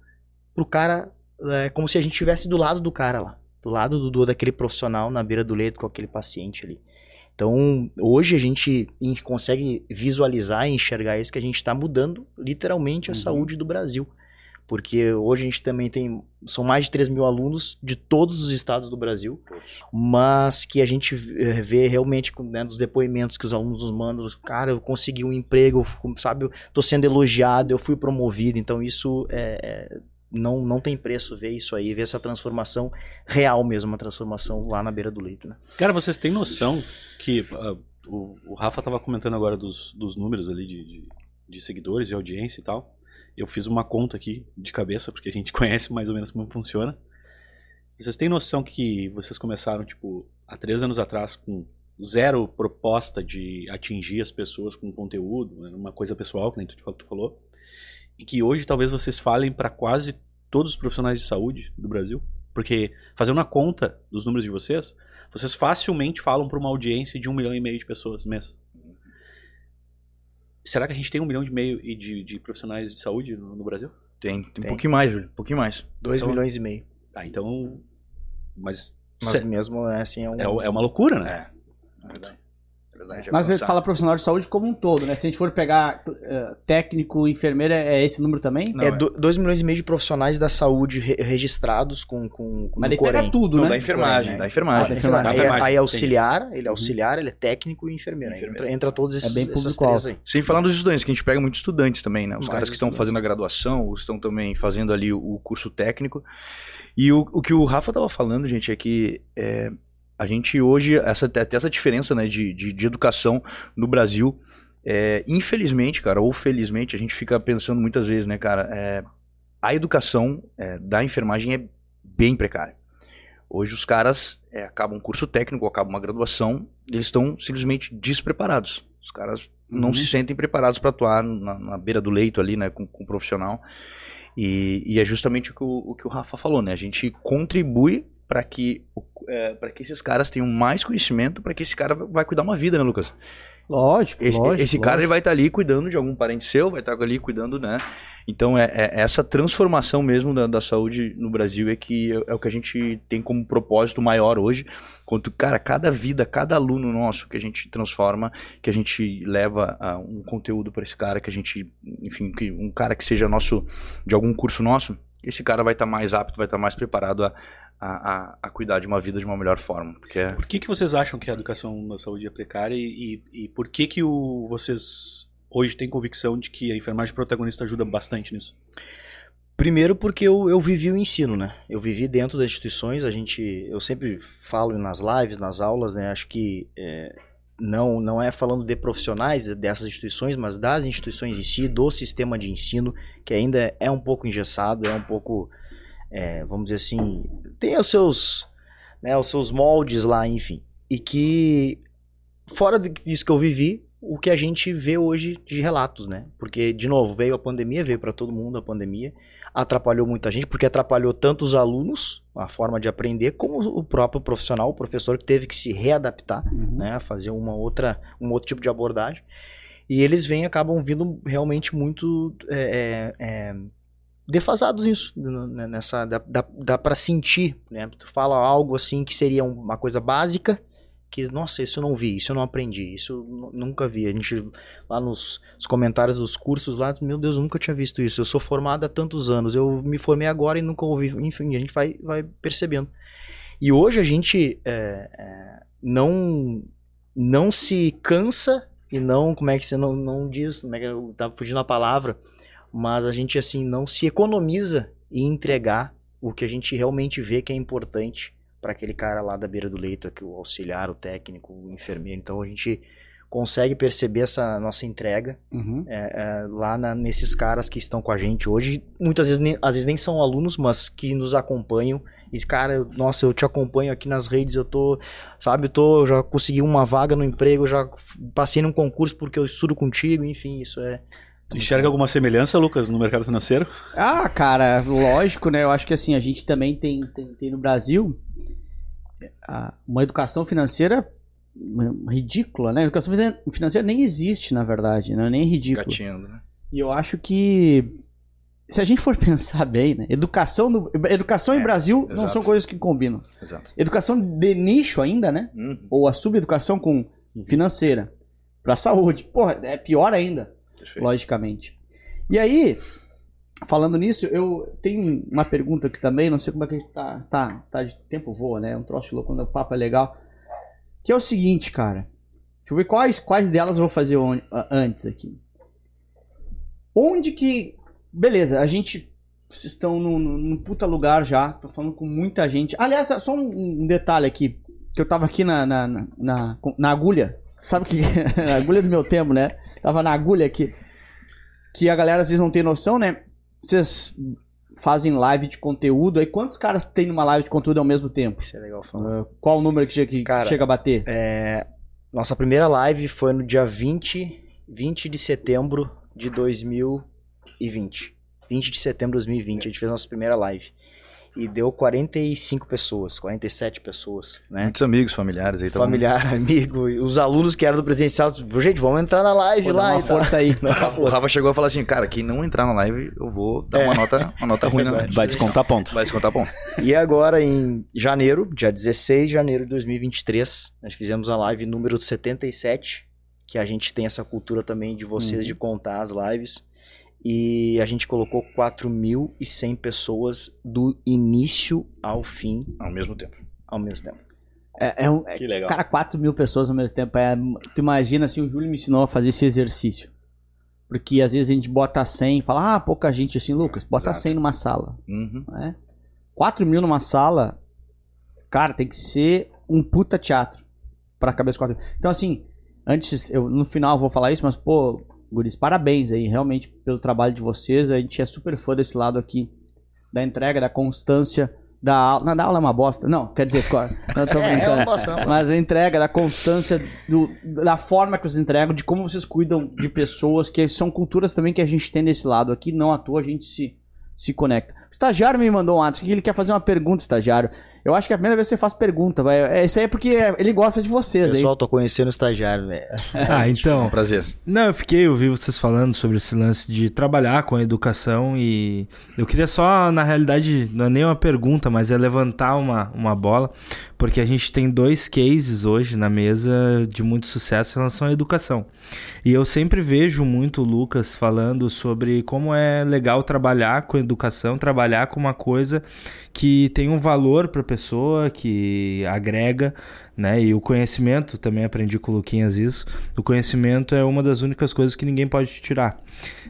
pro cara, é, como se a gente estivesse do lado do cara lá. Do lado do, do- daquele profissional na beira do leito com aquele paciente ali. Então, hoje a gente en- consegue visualizar e enxergar isso que a gente está mudando literalmente a Uhum. saúde do Brasil. Porque hoje a gente também tem. São mais de 3 mil alunos de todos os estados do Brasil, mas que a gente eh, vê realmente com, né, dos depoimentos que os alunos nos mandam. Cara, eu consegui um emprego, sabe, eu tô sendo elogiado, eu fui promovido. Então, isso é, é, não, não tem preço ver isso aí, ver essa transformação real mesmo, uma transformação lá na beira do leito, né? Cara, vocês têm noção que ah, o, o Rafa tava comentando agora dos, dos números ali de, de, de seguidores e audiência e tal. Eu fiz uma conta aqui de cabeça, porque a gente conhece mais ou menos como funciona. Vocês têm noção que vocês começaram, tipo, há três anos atrás com zero proposta de atingir as pessoas com conteúdo, né, uma coisa pessoal, que nem tu, tu falou, e que hoje talvez vocês falem para quase todos os profissionais de saúde do Brasil? Porque fazendo a conta dos números de vocês, vocês facilmente falam para uma audiência de um milhão e meio de pessoas mês. Será que a gente tem um milhão e meio e de, de profissionais de saúde no, no Brasil? Tem, tem, um Tem. pouquinho mais, Júlio. Um pouquinho mais. 2 Então- milhões e meio. Ah, então. Mas. Mas cê- mesmo é assim, é um. é, é uma loucura, né? É. É verdade. É. Mas você fala profissional de saúde como um todo, né? Se a gente for pegar eh, técnico, enfermeira, é esse número também? Não, é é. 2 milhões e meio de profissionais da saúde re- registrados com, com, com Mas ele pega tudo, Não, né? da enfermagem, Corém, da né? enfermagem. Ah, da Aí, enfermagem. Da enfermagem, aí é entendi. auxiliar, ele é auxiliar, ele é técnico e enfermeiro. Aí Enfermeiro. Entra, entra todos esses, É bem essas três aí. Sem falar nos estudantes, que a gente pega muitos estudantes também, né? Os Mais caras que estão fazendo a graduação, os estão também fazendo ali o, o curso técnico. E o, o que o Rafa tava falando, gente, é que é, a gente hoje, essa, até essa diferença né, de, de, de educação no Brasil, é, infelizmente, cara, ou felizmente, a gente fica pensando muitas vezes, né, cara, é, a educação é, da enfermagem é bem precária. Hoje os caras é, acabam um curso técnico, acabam uma graduação, eles estão simplesmente despreparados. Os caras não Uhum. se sentem preparados para atuar na, na beira do leito ali, né, com, com o profissional. E, e é justamente o que o, o que o Rafa falou, né? A gente contribui para que, é, pra que esses caras tenham mais conhecimento, para que esse cara vai cuidar uma vida, né, Lucas? Lógico, Esse, lógico. esse cara ele lógico. vai estar ali cuidando de algum parente seu, vai estar ali cuidando, né? Então é, é essa transformação mesmo da, da saúde no Brasil é que é, é o que a gente tem como propósito maior hoje. Quanto, cara, cada vida, cada aluno nosso que a gente transforma, que a gente leva ah, um conteúdo para esse cara, que a gente, enfim, que um cara que seja nosso, de algum curso nosso, esse cara vai estar mais apto, vai estar mais preparado a, a, a, a cuidar de uma vida de uma melhor forma. Porque é, Por que, que vocês acham que a educação na saúde é precária e, e, e por que, que o, vocês hoje têm convicção de que a enfermagem protagonista ajuda bastante nisso? Primeiro porque eu, eu vivi o ensino, né? Eu vivi dentro das instituições, a gente, eu sempre falo nas lives, nas aulas, né? Acho que é, não, não é falando de profissionais dessas instituições, mas das instituições em si, do sistema de ensino, que ainda é um pouco engessado, é um pouco, é, vamos dizer assim, tem os seus, né, os seus moldes lá, enfim. E que, fora disso que eu vivi, o que a gente vê hoje de relatos, né? Porque, de novo, veio a pandemia, veio para todo mundo a pandemia, atrapalhou muita gente, porque atrapalhou tanto os alunos, a forma de aprender, como o próprio profissional, o professor que teve que se readaptar, Uhum. né? Fazer uma outra, um outro tipo de abordagem. E eles vêm, acabam vindo realmente muito é, é, é, defasados nisso, né, nessa, dá, dá, dá para sentir, né? Tu fala algo assim que seria uma coisa básica, que, nossa, isso eu não vi, isso eu não aprendi, isso eu nu- nunca vi. A gente, lá nos, comentários dos cursos lá, meu Deus, eu nunca tinha visto isso. Eu sou formado há tantos anos, eu me formei agora e nunca ouvi. Enfim, a gente vai, vai percebendo. E hoje a gente é, é, não, não se cansa e não, como é que você não, não diz, como é que eu tava fugindo a palavra, mas a gente assim não se economiza em entregar o que a gente realmente vê que é importante para aquele cara lá da beira do leito, aqui, o auxiliar, o técnico, o enfermeiro. Então a gente consegue perceber essa nossa entrega Uhum. é, é, lá na- nesses caras que estão com a gente hoje. Muitas vezes, nem, às vezes nem são alunos, mas que nos acompanham. E, cara, eu- nossa, eu te acompanho aqui nas redes, eu tô, sabe, eu tô, já consegui uma vaga no emprego, já passei num concurso porque eu estudo contigo, enfim, isso é. Tu enxerga alguma semelhança, Lucas, no mercado financeiro? Ah, cara, lógico, né? Eu acho que assim, a gente também tem, tem, tem no Brasil uma educação financeira ridícula, né? Educação finan- financeira nem existe, na verdade, né? Nem é ridículo. gatinhando, né? E eu acho que se a gente for pensar bem, né? Educação, no, educação e É, Brasil não exato. são coisas que combinam. Exato. Educação de nicho ainda, né? Uhum. Ou a subeducação com financeira para saúde. Porra, é pior ainda Perfeito. logicamente. E aí, falando nisso, eu tenho uma pergunta aqui também, não sei como é que a gente tá, tá, tá de tempo voa, né? É um troço louco quando o papo é legal. Que é o seguinte, cara. Deixa eu ver quais, quais delas eu vou fazer on- antes aqui. Onde que. Beleza, a gente. Vocês estão num, num- puta lugar já, tô falando com muita gente. Aliás, só um, um detalhe aqui. Que eu tava aqui na, na, na, na, na agulha. Sabe que. na agulha do meu tempo, né? Tava na agulha aqui. Que a galera às vezes não tem noção, né? Vocês fazem live de conteúdo. Aí quantos caras tem numa live de conteúdo ao mesmo tempo? Isso é legal falar. Uh, qual o número que chega, que Cara, chega a bater? É, nossa primeira live foi no dia 20, 20 de setembro de 2020. 20 de setembro de 2020, a gente fez nossa primeira live. E deu 45 pessoas, 47 pessoas, né? Muitos amigos, familiares aí. mundo- Familiar, amigo, e os alunos que eram do presencial, gente, vamos entrar na live Pô, dá lá uma e força aí. O Rafa chegou a falar assim, cara, quem não entrar na live, eu vou dar uma nota, uma nota ruim na verdade. Vai descontar ponto. Vai descontar ponto. E agora em janeiro, dia 16 de janeiro de 2023, nós fizemos a live número 77, que a gente tem essa cultura também de vocês Uhum. de contar as lives. E a gente colocou 4.100 pessoas do início ao fim Ao mesmo tempo. ao mesmo tempo. É, é um, é- Que legal. cara, 4 mil pessoas ao mesmo tempo. É, tu imagina assim, o Júlio me ensinou a fazer esse exercício. Porque às vezes a gente bota 100 e fala, ah, pouca gente assim, Lucas, bota Exato. 100 numa sala. Uhum. né? 4 mil numa sala, cara, tem que ser um puta teatro pra cabeça quatro. Então, assim, antes, eu no final eu vou falar isso, mas, pô, Guris, parabéns aí, realmente, pelo trabalho de vocês. A gente é super fã desse lado aqui, da entrega, da constância, da aula. Não, da aula é uma bosta. Não, quer dizer, cor- não tô É, é brincando. uma bosta, é uma bosta. Mas a entrega, da constância, do, da forma que vocês entregam, de como vocês cuidam de pessoas, que são culturas também que a gente tem desse lado aqui, não à toa a gente se, se conecta. O estagiário me mandou um WhatsApp que ele quer fazer uma pergunta, estagiário. Eu acho que é a primeira vez que você faz pergunta, vai. É, isso aí é porque ele gosta de vocês, aí. Pessoal, tô conhecendo o estagiário, velho. Ah, É então. um prazer. Não, eu fiquei, eu vi vocês falando sobre esse lance de trabalhar com a educação e eu queria só, na realidade, não é nem uma pergunta, mas é levantar uma, uma bola, porque a gente tem dois cases hoje na mesa de muito sucesso em relação à educação. E eu sempre vejo muito o Lucas falando sobre como é legal trabalhar com educação, trabalhar com uma coisa que tem um valor para a pessoa, que agrega, né? E o conhecimento, também aprendi com o Luquinhas isso. O conhecimento é uma das únicas coisas que ninguém pode tirar.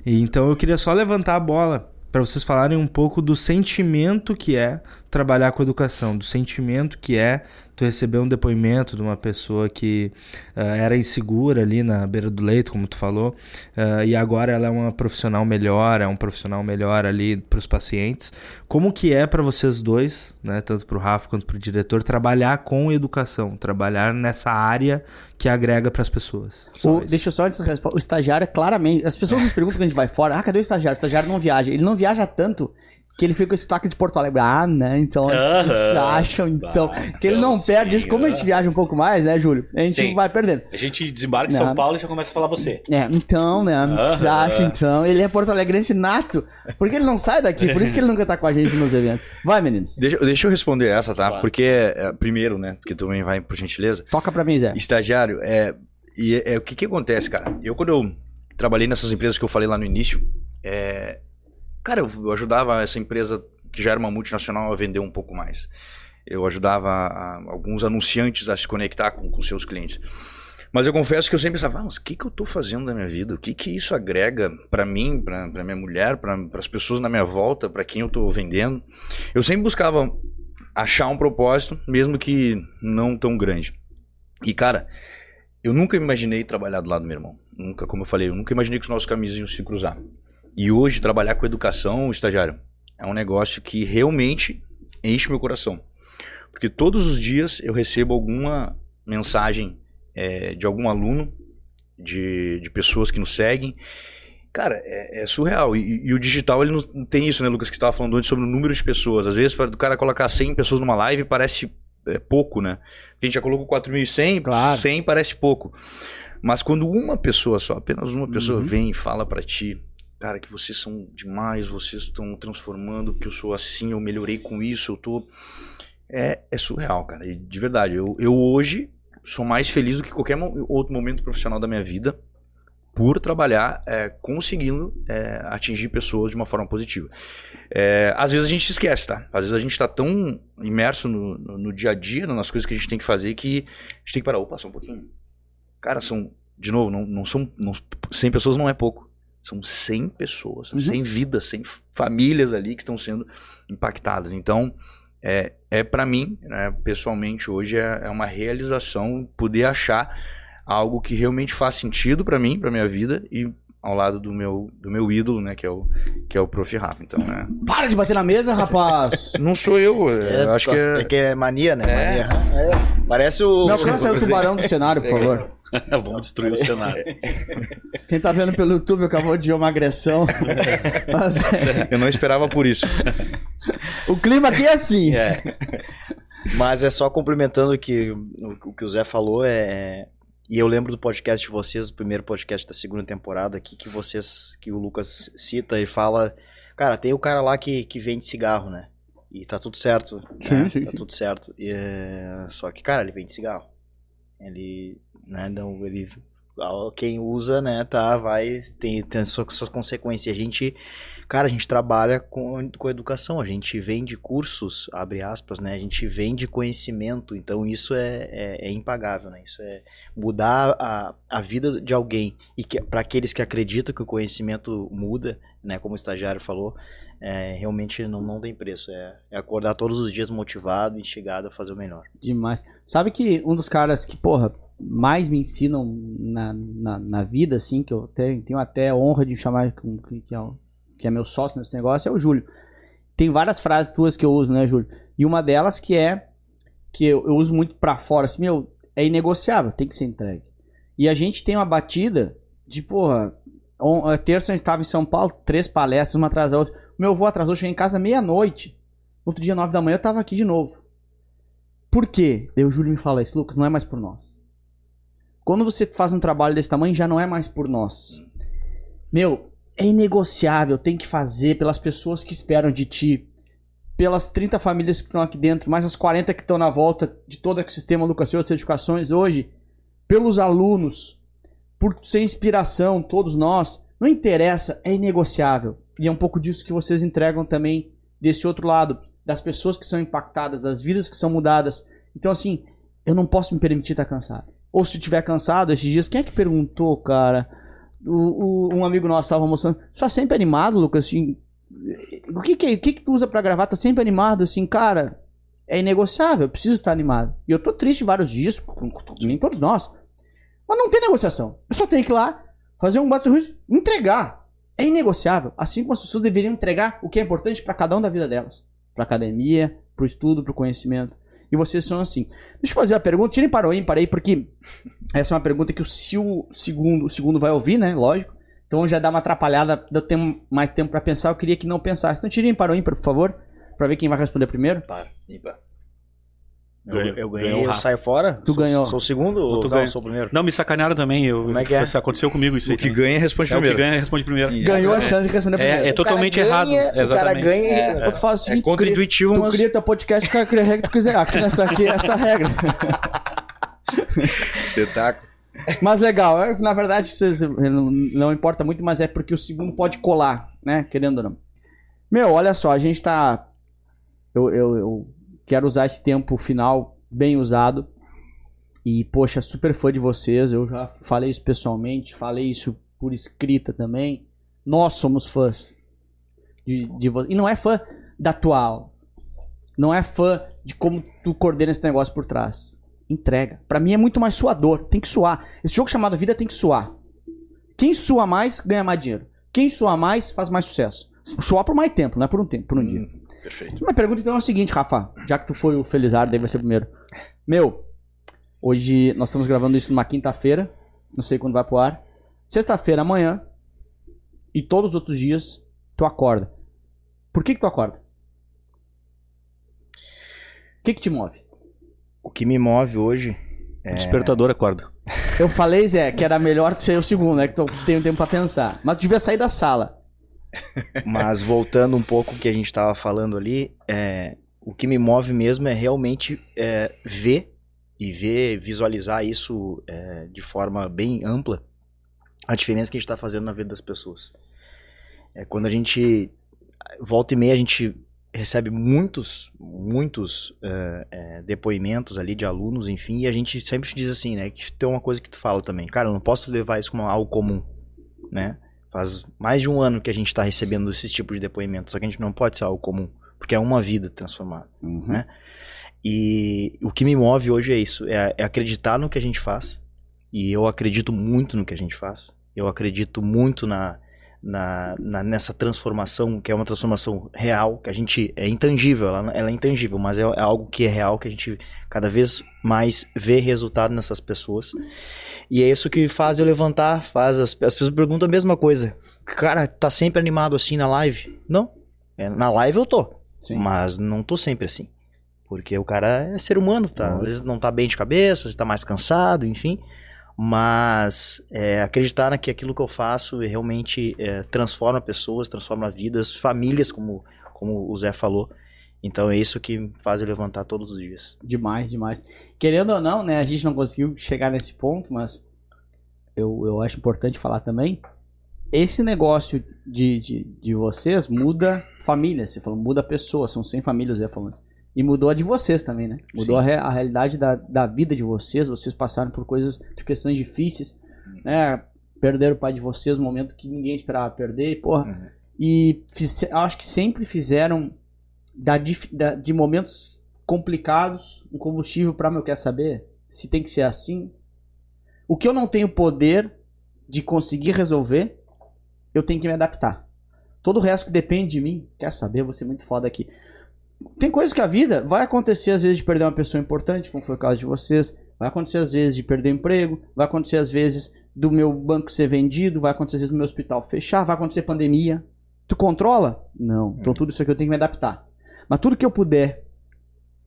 E então eu queria só levantar a bola para vocês falarem um pouco do sentimento que é trabalhar com educação, do sentimento que é tu receber um depoimento de uma pessoa que ah, era insegura ali na beira do leito, como tu falou, ah, e agora ela é uma profissional melhor, é um profissional melhor ali para os pacientes. Como que é para vocês dois, né, tanto para o Rafa quanto para o diretor, trabalhar com educação, trabalhar nessa área que agrega para as pessoas? O- deixa eu só antes resposta. O estagiário é claramente. As pessoas nos perguntam quando a gente vai fora. Ah, cadê o estagiário? O estagiário não viaja. Ele não viaja tanto que ele fica com esse sotaque de Porto Alegre. Ah, né? Então eles Aham. acham, então. Ah, que ele não então perde sim, isso. Como a gente viaja um pouco mais, né, Júlio? A gente Sim. vai perdendo. A gente desembarca em. São Paulo e já começa a falar você. É, então, né? Vocês Aham. acham, então. Ele é porto alegrense nato. Porque ele não sai daqui, por isso que ele nunca tá com a gente nos eventos. Vai, meninos. Deixa, deixa eu responder essa, tá? Claro. Porque, é, primeiro, né? Porque também vai, por gentileza. Toca pra mim, Zé. Estagiário, é, e é, é, o que que acontece, cara? Eu, quando eu trabalhei nessas empresas que eu falei lá no início, é, cara, eu, ajudava essa empresa que já era uma multinacional a vender um pouco mais. Eu ajudava a- alguns anunciantes a se conectar com, com seus clientes. Mas eu confesso que eu sempre pensava, ah, mas o que, que eu tô fazendo na minha vida? O que, que isso agrega pra mim, pra minha mulher, pra as pessoas na minha volta, pra quem eu tô vendendo? Eu sempre buscava achar um propósito, mesmo que não tão grande. E, cara, eu nunca imaginei trabalhar do lado do meu irmão. Nunca, como eu falei, eu nunca imaginei que os nossos caminhos iam se cruzar. E hoje, trabalhar com educação, estagiário, é um negócio que realmente enche meu coração. Porque todos os dias eu recebo alguma mensagem é, de algum aluno, de, de pessoas que nos seguem. Cara, é, é surreal. E, e o digital, ele não tem isso, né, Lucas, que você estava falando antes sobre o número de pessoas. Às vezes, para o cara colocar 100 pessoas numa live, parece é, pouco, né? Porque a gente já colocou 4.100, Claro. 100 parece pouco. Mas quando uma pessoa só, apenas uma pessoa Uhum. vem e fala pra ti, cara, que vocês são demais, vocês estão transformando, que eu sou assim, eu melhorei com isso, eu tô. É, é surreal, cara. E de verdade, eu, eu hoje sou mais feliz do que qualquer outro momento profissional da minha vida por trabalhar é, conseguindo é, atingir pessoas de uma forma positiva. É, às vezes a gente se esquece, tá? Às vezes a gente tá tão imerso no, no, no dia a dia, nas coisas que a gente tem que fazer, que a gente tem que parar. Opa, só um pouquinho. Cara, são, de novo, não, não são. Não, 100 pessoas não é pouco. São 100 pessoas, Uhum. 100 vidas, 100 famílias ali que estão sendo impactadas. Então, é, é para mim, né, pessoalmente, hoje é, é uma realização poder achar algo que realmente faz sentido para mim, para minha vida e ao lado do meu, do meu ídolo, né, que é o que é o Prof. Rafa. Então, é, Para de bater na mesa, rapaz! não sou eu, é, eu acho que é... é, que é mania, né? Mania. É. Parece o. Alcança aí o tubarão do cenário, por favor. Vamos destruir o cenário. Quem tá vendo pelo YouTube acabou de ver uma agressão. Mas, é, eu não esperava por isso. o clima aqui é assim. É. Mas é só complementando o que, o que o Zé falou, é. E eu lembro do podcast de vocês, o primeiro podcast da segunda temporada aqui, que vocês, que o Lucas cita e fala, cara, tem o cara lá que, que vende cigarro, né? E tá tudo certo. Sim, né? sim, Tá sim. tudo certo. E, Só que, cara, ele vende cigarro. Ele, né, não, ele, quem usa, né, tá, vai, tem, tem suas, suas consequências. A gente, Cara, a gente trabalha com, com educação, a gente vende cursos, abre aspas, né? A gente vende conhecimento, então isso é, é, é impagável, né? Isso é mudar a, a vida de alguém. E para aqueles que acreditam que o conhecimento muda, né? Como o estagiário falou, é, realmente não, não tem preço. É, é acordar todos os dias motivado, instigado a fazer o melhor. Demais. Sabe que um dos caras que, porra, mais me ensinam na, na, na vida, assim, que eu tenho, tenho até honra de chamar que, que, é, que é meu sócio nesse negócio, é o Júlio. Tem várias frases tuas que eu uso, né, Júlio? E uma delas que é, que eu, eu uso muito para fora, assim, meu, é inegociável, tem que ser entregue. E a gente tem uma batida de, porra, on, terça a gente tava em São Paulo, três palestras, uma atrás da outra. Meu avô atrasou, cheguei em casa meia-noite. Outro dia, nove da manhã, eu tava aqui de novo. Por quê? Daí o Júlio me fala isso, Lucas, não é mais por nós. Quando você faz um trabalho desse tamanho, já não é mais por nós. Meu, é inegociável, tem que fazer pelas pessoas que esperam de ti, pelas 30 famílias que estão aqui dentro, mais as 40 que estão na volta de todo o ecossistema Lucas Silva Certificações hoje, pelos alunos, por ser inspiração, todos nós. Não interessa, é inegociável. E é um pouco disso que vocês entregam também desse outro lado, das pessoas que são impactadas, das vidas que são mudadas. Então, assim, eu não posso me permitir estar cansado. Ou se estiver cansado esses dias, quem é que perguntou, cara? O, o, um amigo nosso estava mostrando. Você tá sempre animado, Lucas? Assim, o que que, que que tu usa para gravar? Tá sempre animado? Assim, cara, é inegociável. Eu preciso estar animado. E eu tô triste vários dias, nem todos nós. Mas não tem negociação. Eu só tenho que ir lá, fazer um bate entregar. É inegociável. Assim como as pessoas deveriam entregar o que é importante para cada um da vida delas. Para academia, para o estudo, para o conhecimento e vocês são assim. Deixa eu fazer a pergunta, tirem para o ímpar aí, porque essa é uma pergunta que o, o segundo, o segundo vai ouvir, né? Lógico. Então já dá uma atrapalhada, deu tempo, mais tempo para pensar, eu queria que não pensasse. Então tirem para o ímpar, por favor, para ver quem vai responder primeiro. Para, ímpar. Ganhou, eu, eu ganhei, eu saio fora? Tu sou, ganhou. Sou o segundo ou tu não, sou o primeiro? Não, me sacanearam também. Eu, Como é que é? Aconteceu comigo isso O aí. que também. ganha responde É, o que primeiro. ganha responde primeiro. Ganhou a chance de responder primeiro. É, é totalmente cara errado. ganha- O cara Exatamente. ganha. É, Ou tu faz o É seguinte, tu cria, contra-intuitivo, tu mas... cria teu podcast com a regra que tu quiser. Aqui nessa aqui, essa regra. Espetáculo. Mas legal, é, na verdade não, não importa muito, mas é porque o segundo pode colar, né? Querendo ou não. Meu, olha só, a gente tá. Eu, eu, eu quero usar esse tempo final bem usado. E, poxa, super fã de vocês. Eu já falei isso pessoalmente, falei isso por escrita também. Nós somos fãs de, de vo- E não é fã da tua aula. Não é fã de como tu coordena esse negócio por trás. Entrega. Pra mim é muito mais suador. Tem que suar. Esse jogo chamado vida tem que suar. Quem sua mais ganha mais dinheiro. Quem sua mais faz mais sucesso. Suar por mais tempo, não é por um tempo, por um dia. Perfeito. Minha pergunta então é o seguinte, Rafa. Já que tu foi o Felizardo, daí vai ser o primeiro. Meu, hoje nós estamos gravando isso numa quinta-feira. Não sei quando vai pro ar. Sexta-feira, amanhã. E todos os outros dias, tu acorda. Por que que tu acorda? O que que te move? O que me move hoje O despertador acorda. Eu falei, Zé, que era melhor tu ser o segundo, né? Que tu tem um tempo pra pensar. Mas tu devia sair da sala. Mas voltando um pouco ao que a gente estava falando ali, é, o que me move mesmo é realmente é, ver e ver, visualizar isso é, de forma bem ampla, a diferença que a gente está fazendo na vida das pessoas. É, quando a gente volta e meia a gente recebe muitos, muitos é, é, depoimentos ali de alunos, enfim, e a gente sempre diz assim, né, que tem uma coisa que tu fala também, cara, eu não posso levar isso como algo comum, né? Faz mais de um ano que a gente está recebendo esse tipo de depoimento, só que a gente não pode ser algo comum, porque é uma vida transformada. Né? E o que me move hoje é isso, é, é acreditar no que a gente faz, e eu acredito muito no que a gente faz, eu acredito muito na, na, na- nessa transformação, que é uma transformação real, que a gente é intangível, ela, ela é intangível, mas é, é algo que é real, que a gente cada vez mais vê resultado nessas pessoas. E é isso que faz eu levantar, faz as, as pessoas perguntam a mesma coisa. Cara, tá sempre animado assim na live? Não. É, na live eu tô, Sim. mas não tô sempre assim. Porque o cara é ser humano, tá? Às vezes não tá bem de cabeça, às vezes tá mais cansado, enfim. Mas é, acreditar na que aquilo que eu faço realmente é, transforma pessoas, transforma vidas, famílias, como, como o Zé falou. Então é isso que faz eu levantar todos os dias. Demais, demais. Querendo ou não, né? A gente não conseguiu chegar nesse ponto, mas eu, eu acho importante falar também. esse negócio de, de, de vocês muda família, você falou, muda pessoas, são 100 famílias, Zé falando. E mudou a de vocês também, né? Mudou a, re- a realidade da, da vida de vocês, vocês passaram por coisas, por questões difíceis, né? Perderam o pai de vocês no momento que ninguém esperava perder, e, porra. Uhum. E fiz- acho que sempre fizeram da, da- de momentos complicados um combustível pra meu quer saber se tem que ser assim. O que eu não tenho poder de conseguir resolver, eu tenho que me adaptar. Todo o resto que depende de mim, quer saber, eu vou ser muito foda aqui. Tem coisas que a vida vai acontecer às vezes de perder uma pessoa importante, como foi o caso de vocês. Vai acontecer às vezes de perder emprego. Vai acontecer às vezes do meu banco ser vendido. Vai acontecer às vezes do meu hospital fechar. Vai acontecer pandemia. Tu controla? Não. Então tudo isso aqui eu tenho que me adaptar. Mas tudo que eu puder,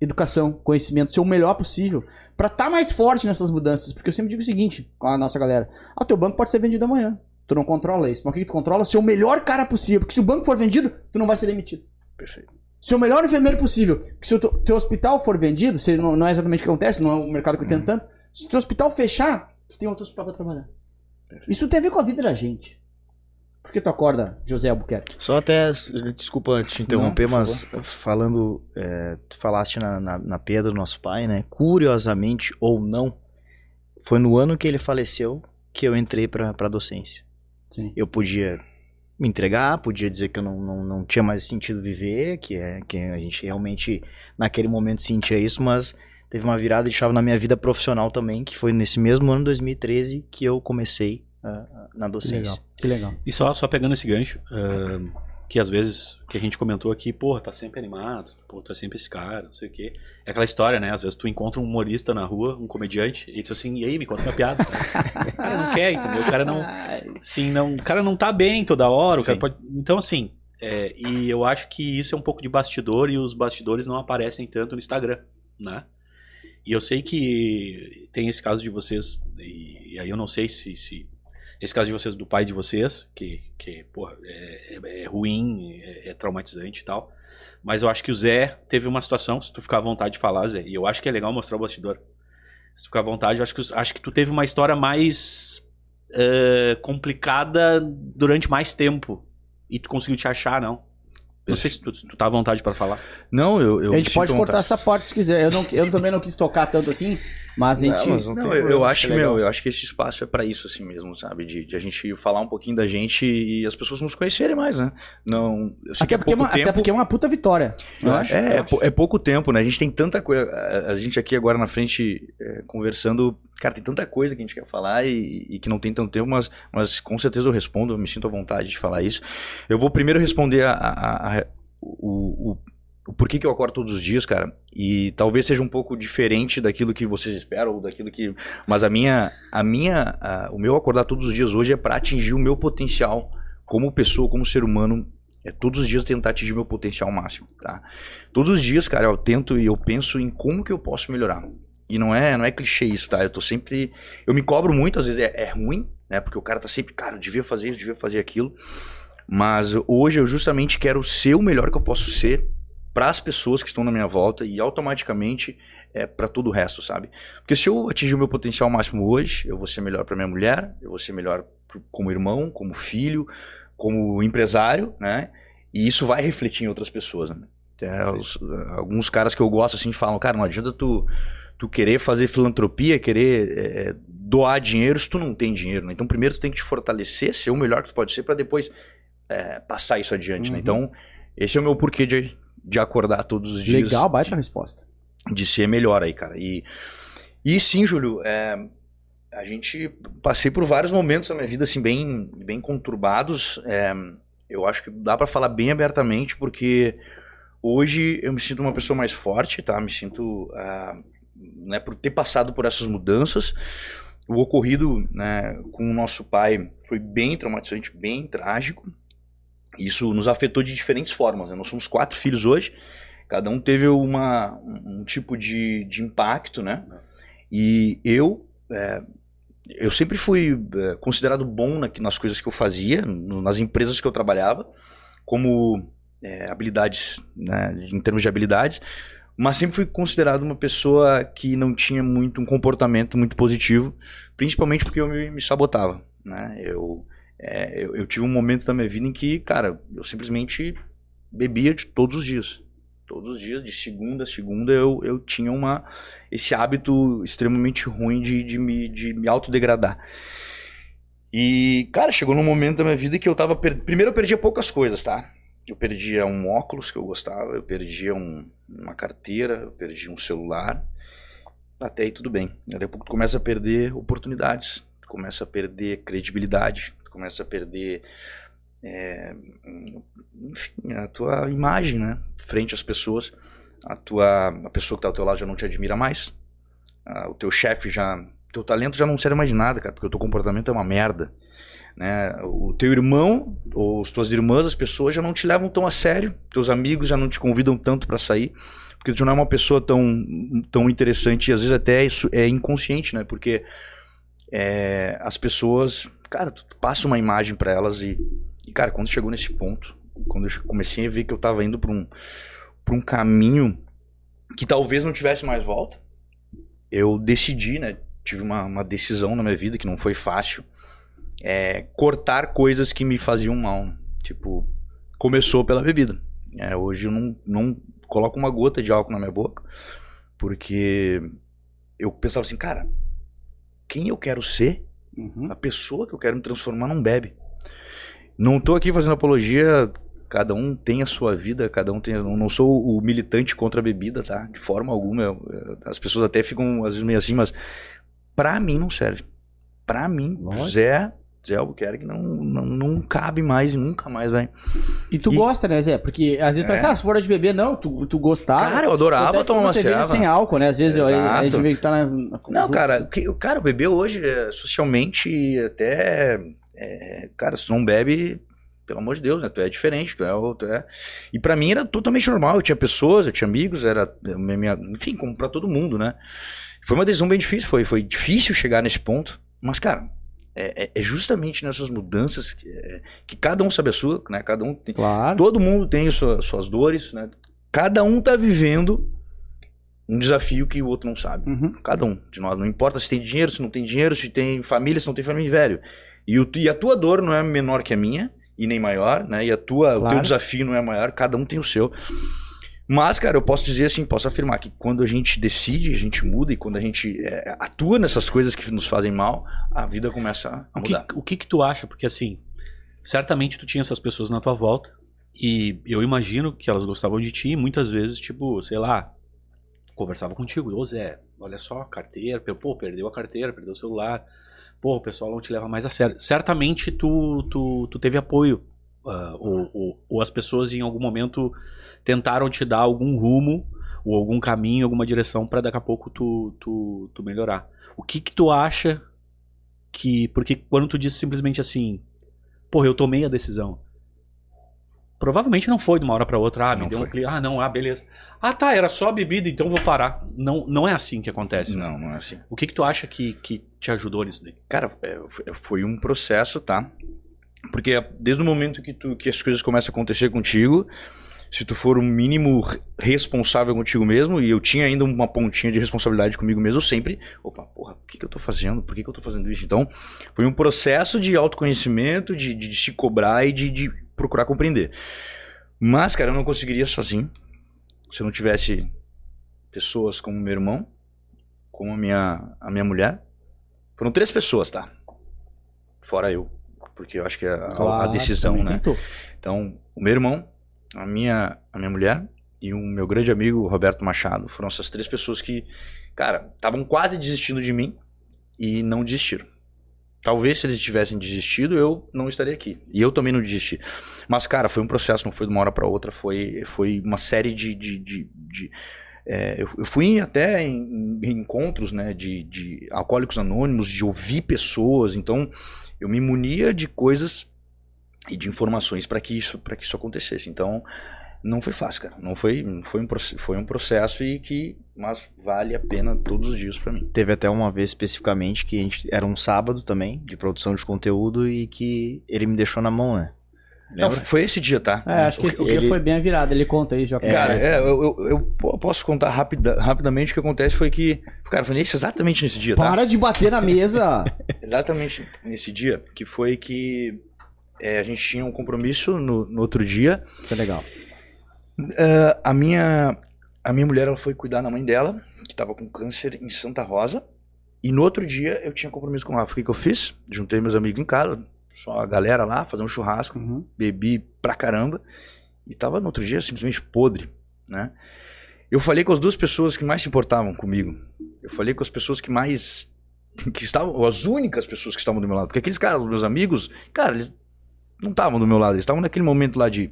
educação, conhecimento, ser o melhor possível pra estar mais forte nessas mudanças. Porque eu sempre digo o seguinte com a nossa galera: ah, teu banco pode ser vendido amanhã. Tu não controla isso. Mas o que tu controla? Ser o melhor cara possível. Porque se o banco for vendido, tu não vai ser demitido. Perfeito. Ser o melhor enfermeiro possível. Porque se o teu, hospital for vendido, se não, não é exatamente o que acontece, não é o mercado que eu entendo tanto. Se o teu hospital fechar, tu tem outro hospital pra trabalhar. Isso tem a ver com a vida da gente. Por que tu acorda, José Albuquerque? Só até, desculpa te interromper, Não, mas falando, é, tu falaste na, na, na nosso pai, né? Curiosamente ou não, foi no ano que ele faleceu que eu entrei pra, pra docência. Sim. Eu podia me entregar, podia dizer que eu não, não, não tinha mais sentido viver, que é que a gente realmente naquele momento sentia isso, mas teve uma virada de chave na minha vida profissional também, que foi nesse mesmo ano 2013 que eu comecei ah, na Que docência. legal. Que legal. E só, só pegando esse gancho, ahn, que às vezes que a gente comentou aqui, porra, tá sempre animado, pô, tá sempre esse cara, não sei o quê. É aquela história, né? Às vezes tu encontra um humorista na rua, um comediante, e diz assim, e aí, me conta uma piada. o cara não quer, entendeu? O cara não. Sim, não, o cara não tá bem toda hora, o cara Sim. pode. Então, assim, é, e eu acho que isso é um pouco de bastidor e os bastidores não aparecem tanto no Instagram, né? E eu sei que tem esse caso de vocês, e, e aí eu não sei se, se esse caso de vocês, do pai de vocês, que, que porra, é, é- é ruim, é, é traumatizante e tal. Mas eu acho que o Zé teve uma situação, se tu ficar à vontade de falar, Zé, e eu acho que é legal mostrar o bastidor. Se tu ficar à vontade, eu acho que, acho que tu teve uma história mais eh, complicada durante mais tempo. E tu conseguiu te achar, não? Não sei se tu, tu tá à vontade pra falar. Não, eu, eu a gente pode cortar essa parte se quiser. Eu, não, eu também não quis tocar tanto assim, mas a gente. Não, mas não Não, tem eu, eu acho, é meu, eu acho que esse espaço é pra isso, assim mesmo, sabe? De, de a gente falar um pouquinho da gente e as pessoas nos conhecerem mais, né? Não, eu sei que Até é porque, é pouco uma, até tempo. porque é uma puta vitória. Eu acho. É, é, pou- é pouco tempo, né? A gente tem tanta coisa. A, a gente aqui agora na frente é, conversando, cara, tem tanta coisa que a gente quer falar e, e que não tem tanto tempo, mas, mas com certeza eu respondo, eu me sinto à vontade de falar isso. Eu vou primeiro responder a, a- a- o, o, o porquê que eu acordo todos os dias, cara. E talvez seja um pouco diferente daquilo que vocês esperam, ou daquilo que. Mas a minha. A minha a- o meu acordar todos os dias hoje é pra atingir o meu potencial como pessoa, como ser humano é todos os dias tentar atingir meu potencial máximo, tá? Todos os dias, cara, eu tento e eu penso em como que eu posso melhorar. E não é, não é clichê isso, tá? Eu tô sempre. Eu me cobro muito, às vezes é, é ruim, né? Porque o cara tá sempre, cara, eu devia fazer, eu devia fazer aquilo. Mas hoje eu justamente quero ser o melhor que eu posso ser para as pessoas que estão na minha volta e automaticamente é para todo o resto, sabe? Porque se eu atingir o meu potencial máximo hoje, eu vou ser melhor para minha mulher, eu vou ser melhor como irmão, como filho, como empresário, né? E isso vai refletir em outras pessoas, né? É, os- alguns caras que eu gosto assim falam, cara, não adianta tu, tu querer fazer filantropia, querer é, doar dinheiro se tu não tem dinheiro, né? Então primeiro tu tem que te fortalecer, ser o melhor que tu pode ser para depois é, passar isso adiante, né? Uhum. Então esse é o meu porquê de, de acordar todos os dias Legal, baita resposta. de ser melhor aí, cara. E, e sim, Júlio, é, a gente passei por vários momentos na minha vida assim bem, bem conturbados. é, eu acho que dá pra falar bem abertamente porque hoje eu me sinto uma pessoa mais forte, tá? Me sinto, ah, né, por ter passado por essas mudanças. O ocorrido né, com o nosso pai foi bem traumatizante, bem trágico. Isso nos afetou de diferentes formas. Né? Nós somos quatro filhos hoje. Cada um teve uma, um, tipo de, de impacto, né? E eu, é, eu sempre fui é, considerado bom na, nas coisas que eu fazia, nas empresas que eu trabalhava, como é, habilidades, né, em termos de habilidades, mas sempre fui considerado uma pessoa que não tinha muito um comportamento muito positivo, principalmente porque eu me, me sabotava, né? Eu É, eu, eu tive um momento da minha vida em que, cara, eu simplesmente bebia de todos os dias. Todos os dias, de segunda a segunda, eu, eu tinha uma, esse hábito extremamente ruim de, de, me, de me autodegradar. E, cara, chegou num momento da minha vida que eu tava. Per... Primeiro eu perdia poucas coisas, tá? Eu perdia um óculos que eu gostava, eu perdia um, uma carteira, eu perdia um celular. Até aí tudo bem. Daqui a pouco tu começa a perder oportunidades, tu começa a perder credibilidade, tu começa a perder. É, enfim, a tua imagem, né? Frente às pessoas. A tua a pessoa que tá ao teu lado já não te admira mais. o teu chefe já teu talento já não serve mais de nada, cara, porque o teu comportamento é uma merda. Né? O teu irmão ou as tuas irmãs, as pessoas já não te levam tão a sério, teus amigos já não te convidam tanto para sair, porque tu não é uma pessoa tão, tão interessante e às vezes até isso é inconsciente, né? Porque é, as pessoas, cara, tu passa uma imagem para elas e, e, cara, quando chegou nesse ponto, quando eu comecei a ver que eu tava indo para um, pra um caminho que talvez não tivesse mais volta, eu decidi, né? tive uma, uma decisão na minha vida que não foi fácil. É cortar coisas que me faziam mal. Tipo, começou pela bebida. É, hoje eu não, não coloco uma gota de álcool na minha boca, porque eu pensava assim, cara, quem eu quero ser, uhum. a pessoa que eu quero me transformar não bebe. Não tô aqui fazendo apologia, cada um tem a sua vida, cada um tem. Eu não sou o militante contra a bebida, tá? De forma alguma. Eu, as pessoas até ficam às vezes meio assim, mas Pra mim não serve. Pra mim, Lógico. Zé, Zé Albuquerque não, não, não cabe mais nunca mais vai. E tu e... gosta, né, Zé? Porque às vezes é. parece, ah, se for de beber, não, tu, tu gostava. Cara, eu adorava tomar uma cerveja sem álcool, né? Às vezes eu, a gente vê que tá na, na Não, cara, que, cara, o beber hoje, é, socialmente, até. É, cara, se tu não bebe, pelo amor de Deus, né? Tu é diferente, tu é, tu é... E para mim era totalmente normal. Eu tinha pessoas, eu tinha amigos, era minha, enfim, como para todo mundo, né? Foi uma decisão bem difícil, foi, foi difícil chegar nesse ponto, mas, cara, é, é, é justamente nessas mudanças que, é, que, cada um sabe a sua, né? Cada um tem, claro. Todo mundo tem sua, suas dores, né? Cada um tá vivendo um desafio que o outro não sabe. Uhum. Cada um de nós. Não importa se tem dinheiro, se não tem dinheiro, se tem família, se não tem família, velho. E, o, e a tua dor não é menor que a minha, e nem maior, né? E a tua, claro. o teu desafio não é maior, cada um tem o seu. Mas, cara, eu posso dizer assim, posso afirmar que quando a gente decide, a gente muda e quando a gente é, atua nessas coisas que nos fazem mal, a vida começa a mudar. O que, o que, que tu acha? Porque assim, certamente tu tinha essas pessoas na tua volta e eu imagino que elas gostavam de ti e muitas vezes, tipo, sei lá, conversava contigo, ô Zé, olha só, carteira, pô, perdeu a carteira, perdeu o celular, pô, o pessoal não te leva mais a sério. Certamente tu, tu, tu teve apoio, uh, ou, ou, ou as pessoas em algum momento tentaram te dar algum rumo ou algum caminho, alguma direção para daqui a pouco tu, tu, tu melhorar. O que que tu acha que... Porque quando tu disse simplesmente assim, porra, eu tomei a decisão. Provavelmente não foi de uma hora para outra. Ah, me não deu foi. um. Ah, não, ah, beleza. Ah, tá, era só bebida, então vou parar. Não, não é assim que acontece. Não, não é assim. O que que tu acha que, que te ajudou nisso daí? Cara, é, foi um processo, tá? Porque desde o momento que, tu, que as coisas começam a acontecer contigo, se tu for o mínimo responsável contigo mesmo, e eu tinha ainda uma pontinha de responsabilidade comigo mesmo, sempre, opa, porra, o que, que eu tô fazendo? Por que, que eu tô fazendo isso? Então, foi um processo de autoconhecimento, de, de, de se cobrar e de, de procurar compreender. Mas, cara, eu não conseguiria sozinho. Se eu não tivesse pessoas como meu irmão, como a minha, a minha mulher. Foram três pessoas, tá? Fora eu. Porque eu acho que é a, claro, a decisão, né? Tentou. Então, o meu irmão, a minha, a minha mulher e o meu grande amigo Roberto Machado. Foram essas três pessoas que, cara, estavam quase desistindo de mim e não desistiram. Talvez se eles tivessem desistido, eu não estaria aqui. E eu também não desisti. Mas, cara, foi um processo, não foi de uma hora para outra. Foi, foi uma série de. de, de, de é, eu, fui até em, em encontros né, de, de alcoólicos anônimos, de ouvir pessoas. Então, eu me munia de coisas e de informações para que isso para que isso acontecesse. Então, não foi fácil, cara. Não foi, foi um foi um processo e que mas vale a pena todos os dias para mim. Teve até uma vez especificamente que a gente era um sábado também de produção de conteúdo e que ele me deixou na mão, né? Não, foi esse dia, tá? É, acho que esse ele... dia foi bem a virada. Ele conta aí, já. Cara, é, eu, eu, eu, posso contar rapida, rapidamente o que acontece foi que, cara, foi nesse, exatamente nesse dia, tá? Para de bater na mesa! exatamente nesse dia, que foi que é, a gente tinha um compromisso no, no outro dia. Isso é legal. Uh, a minha a minha mulher ela foi cuidar da mãe dela, que estava com câncer em Santa Rosa. E no outro dia eu tinha compromisso com o Rafa. O que, que eu fiz? Juntei meus amigos em casa, só a galera lá, fazer um churrasco, Uhum. bebi pra caramba. E tava no outro dia simplesmente podre, né? Eu falei com as duas pessoas que mais se importavam comigo. Eu falei com as pessoas que mais. que estavam. ou as únicas pessoas que estavam do meu lado. Porque aqueles caras, meus amigos, cara, eles não estavam do meu lado. Eles estavam naquele momento lá de.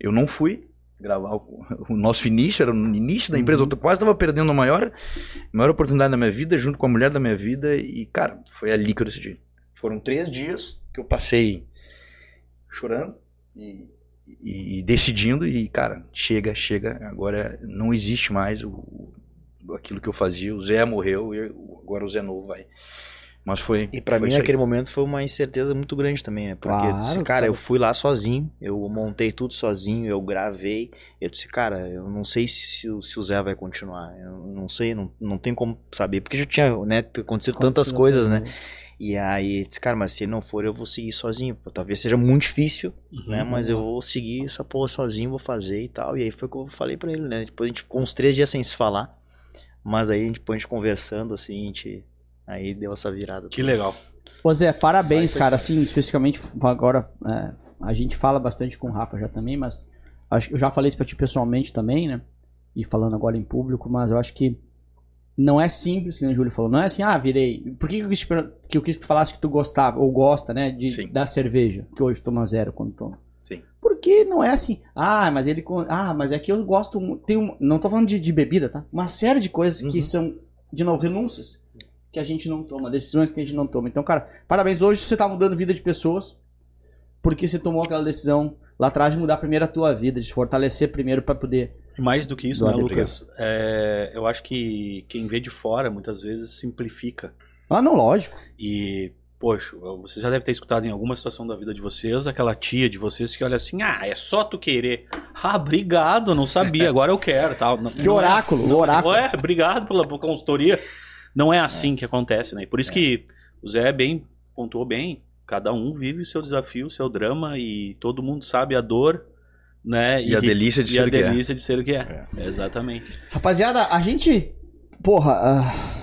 Eu não fui gravar o, o nosso início, era no início da empresa. Eu quase estava perdendo a maior, maior oportunidade da minha vida, junto com a mulher da minha vida. E, cara, foi ali que eu decidi. Foram três dias que eu passei chorando e, e- e decidindo. E, cara, chega, chega. Agora não existe mais o, o- aquilo que eu fazia. O Zé morreu e agora o Zé novo vai. Mas foi. E foi mim, isso aí. aquele momento foi uma incerteza muito grande também, né? Porque, eu disse, Claro, cara, eu claro. fui lá sozinho, eu montei tudo sozinho, eu gravei. Eu disse, cara, eu não sei se, se o- se o Zé vai continuar. Eu não sei, não, não tem como saber. Porque já tinha, né, acontecido tantas coisas, né? E aí, disse, cara, mas se ele não for, eu vou seguir sozinho. Pô, Talvez seja muito difícil, né? Mas eu vou seguir essa porra sozinho, vou fazer e tal. E aí foi o que eu falei pra ele, né? Depois a gente ficou uns três dias sem se falar. Mas aí, depois a gente conversando, assim, a gente... Aí deu essa virada. Que legal. Ô Zé, parabéns, Vai, cara. Assim, especificamente agora, é, a gente fala bastante com o Rafa já também, mas acho que eu já falei isso pra ti pessoalmente também, né? E falando agora em público, mas eu acho que não é simples, que o Júlio falou. Não é assim, ah, virei. Por que, que eu quis, que eu quis que tu falasse que tu gostava, ou gosta, né, de, Sim. da cerveja, que hoje toma zero quando toma? Sim. Porque não é assim, ah, mas ele. Ah, mas é que eu gosto. Tem um, não tô falando de, de bebida, tá? Uma série de coisas que Uhum. são, de novo, renúncias que a gente não toma, decisões que a gente não toma. Então, cara, parabéns. Hoje você tá mudando a vida de pessoas porque você tomou aquela decisão lá atrás de mudar primeiro a tua vida, de se fortalecer primeiro pra poder. Mais do que isso, Doado, né, Lucas? É, eu acho que quem vê de fora muitas vezes simplifica. Ah, não, lógico. E, poxa, você já deve ter escutado em alguma situação da vida de vocês, aquela tia de vocês que olha assim, ah, é só tu querer. Ah, obrigado, não sabia, agora eu quero, tal. Não- Que não é oráculo, assim, o oráculo. É, obrigado pela, pela consultoria. Não é assim que acontece, né? E Por isso que o Zé bem pontuou bem, cada um vive o seu desafio, o seu drama e todo mundo sabe a dor, né? E a delícia de e ser a o que é. delícia de ser o que é. Exatamente. Rapaziada, a gente, porra, ah,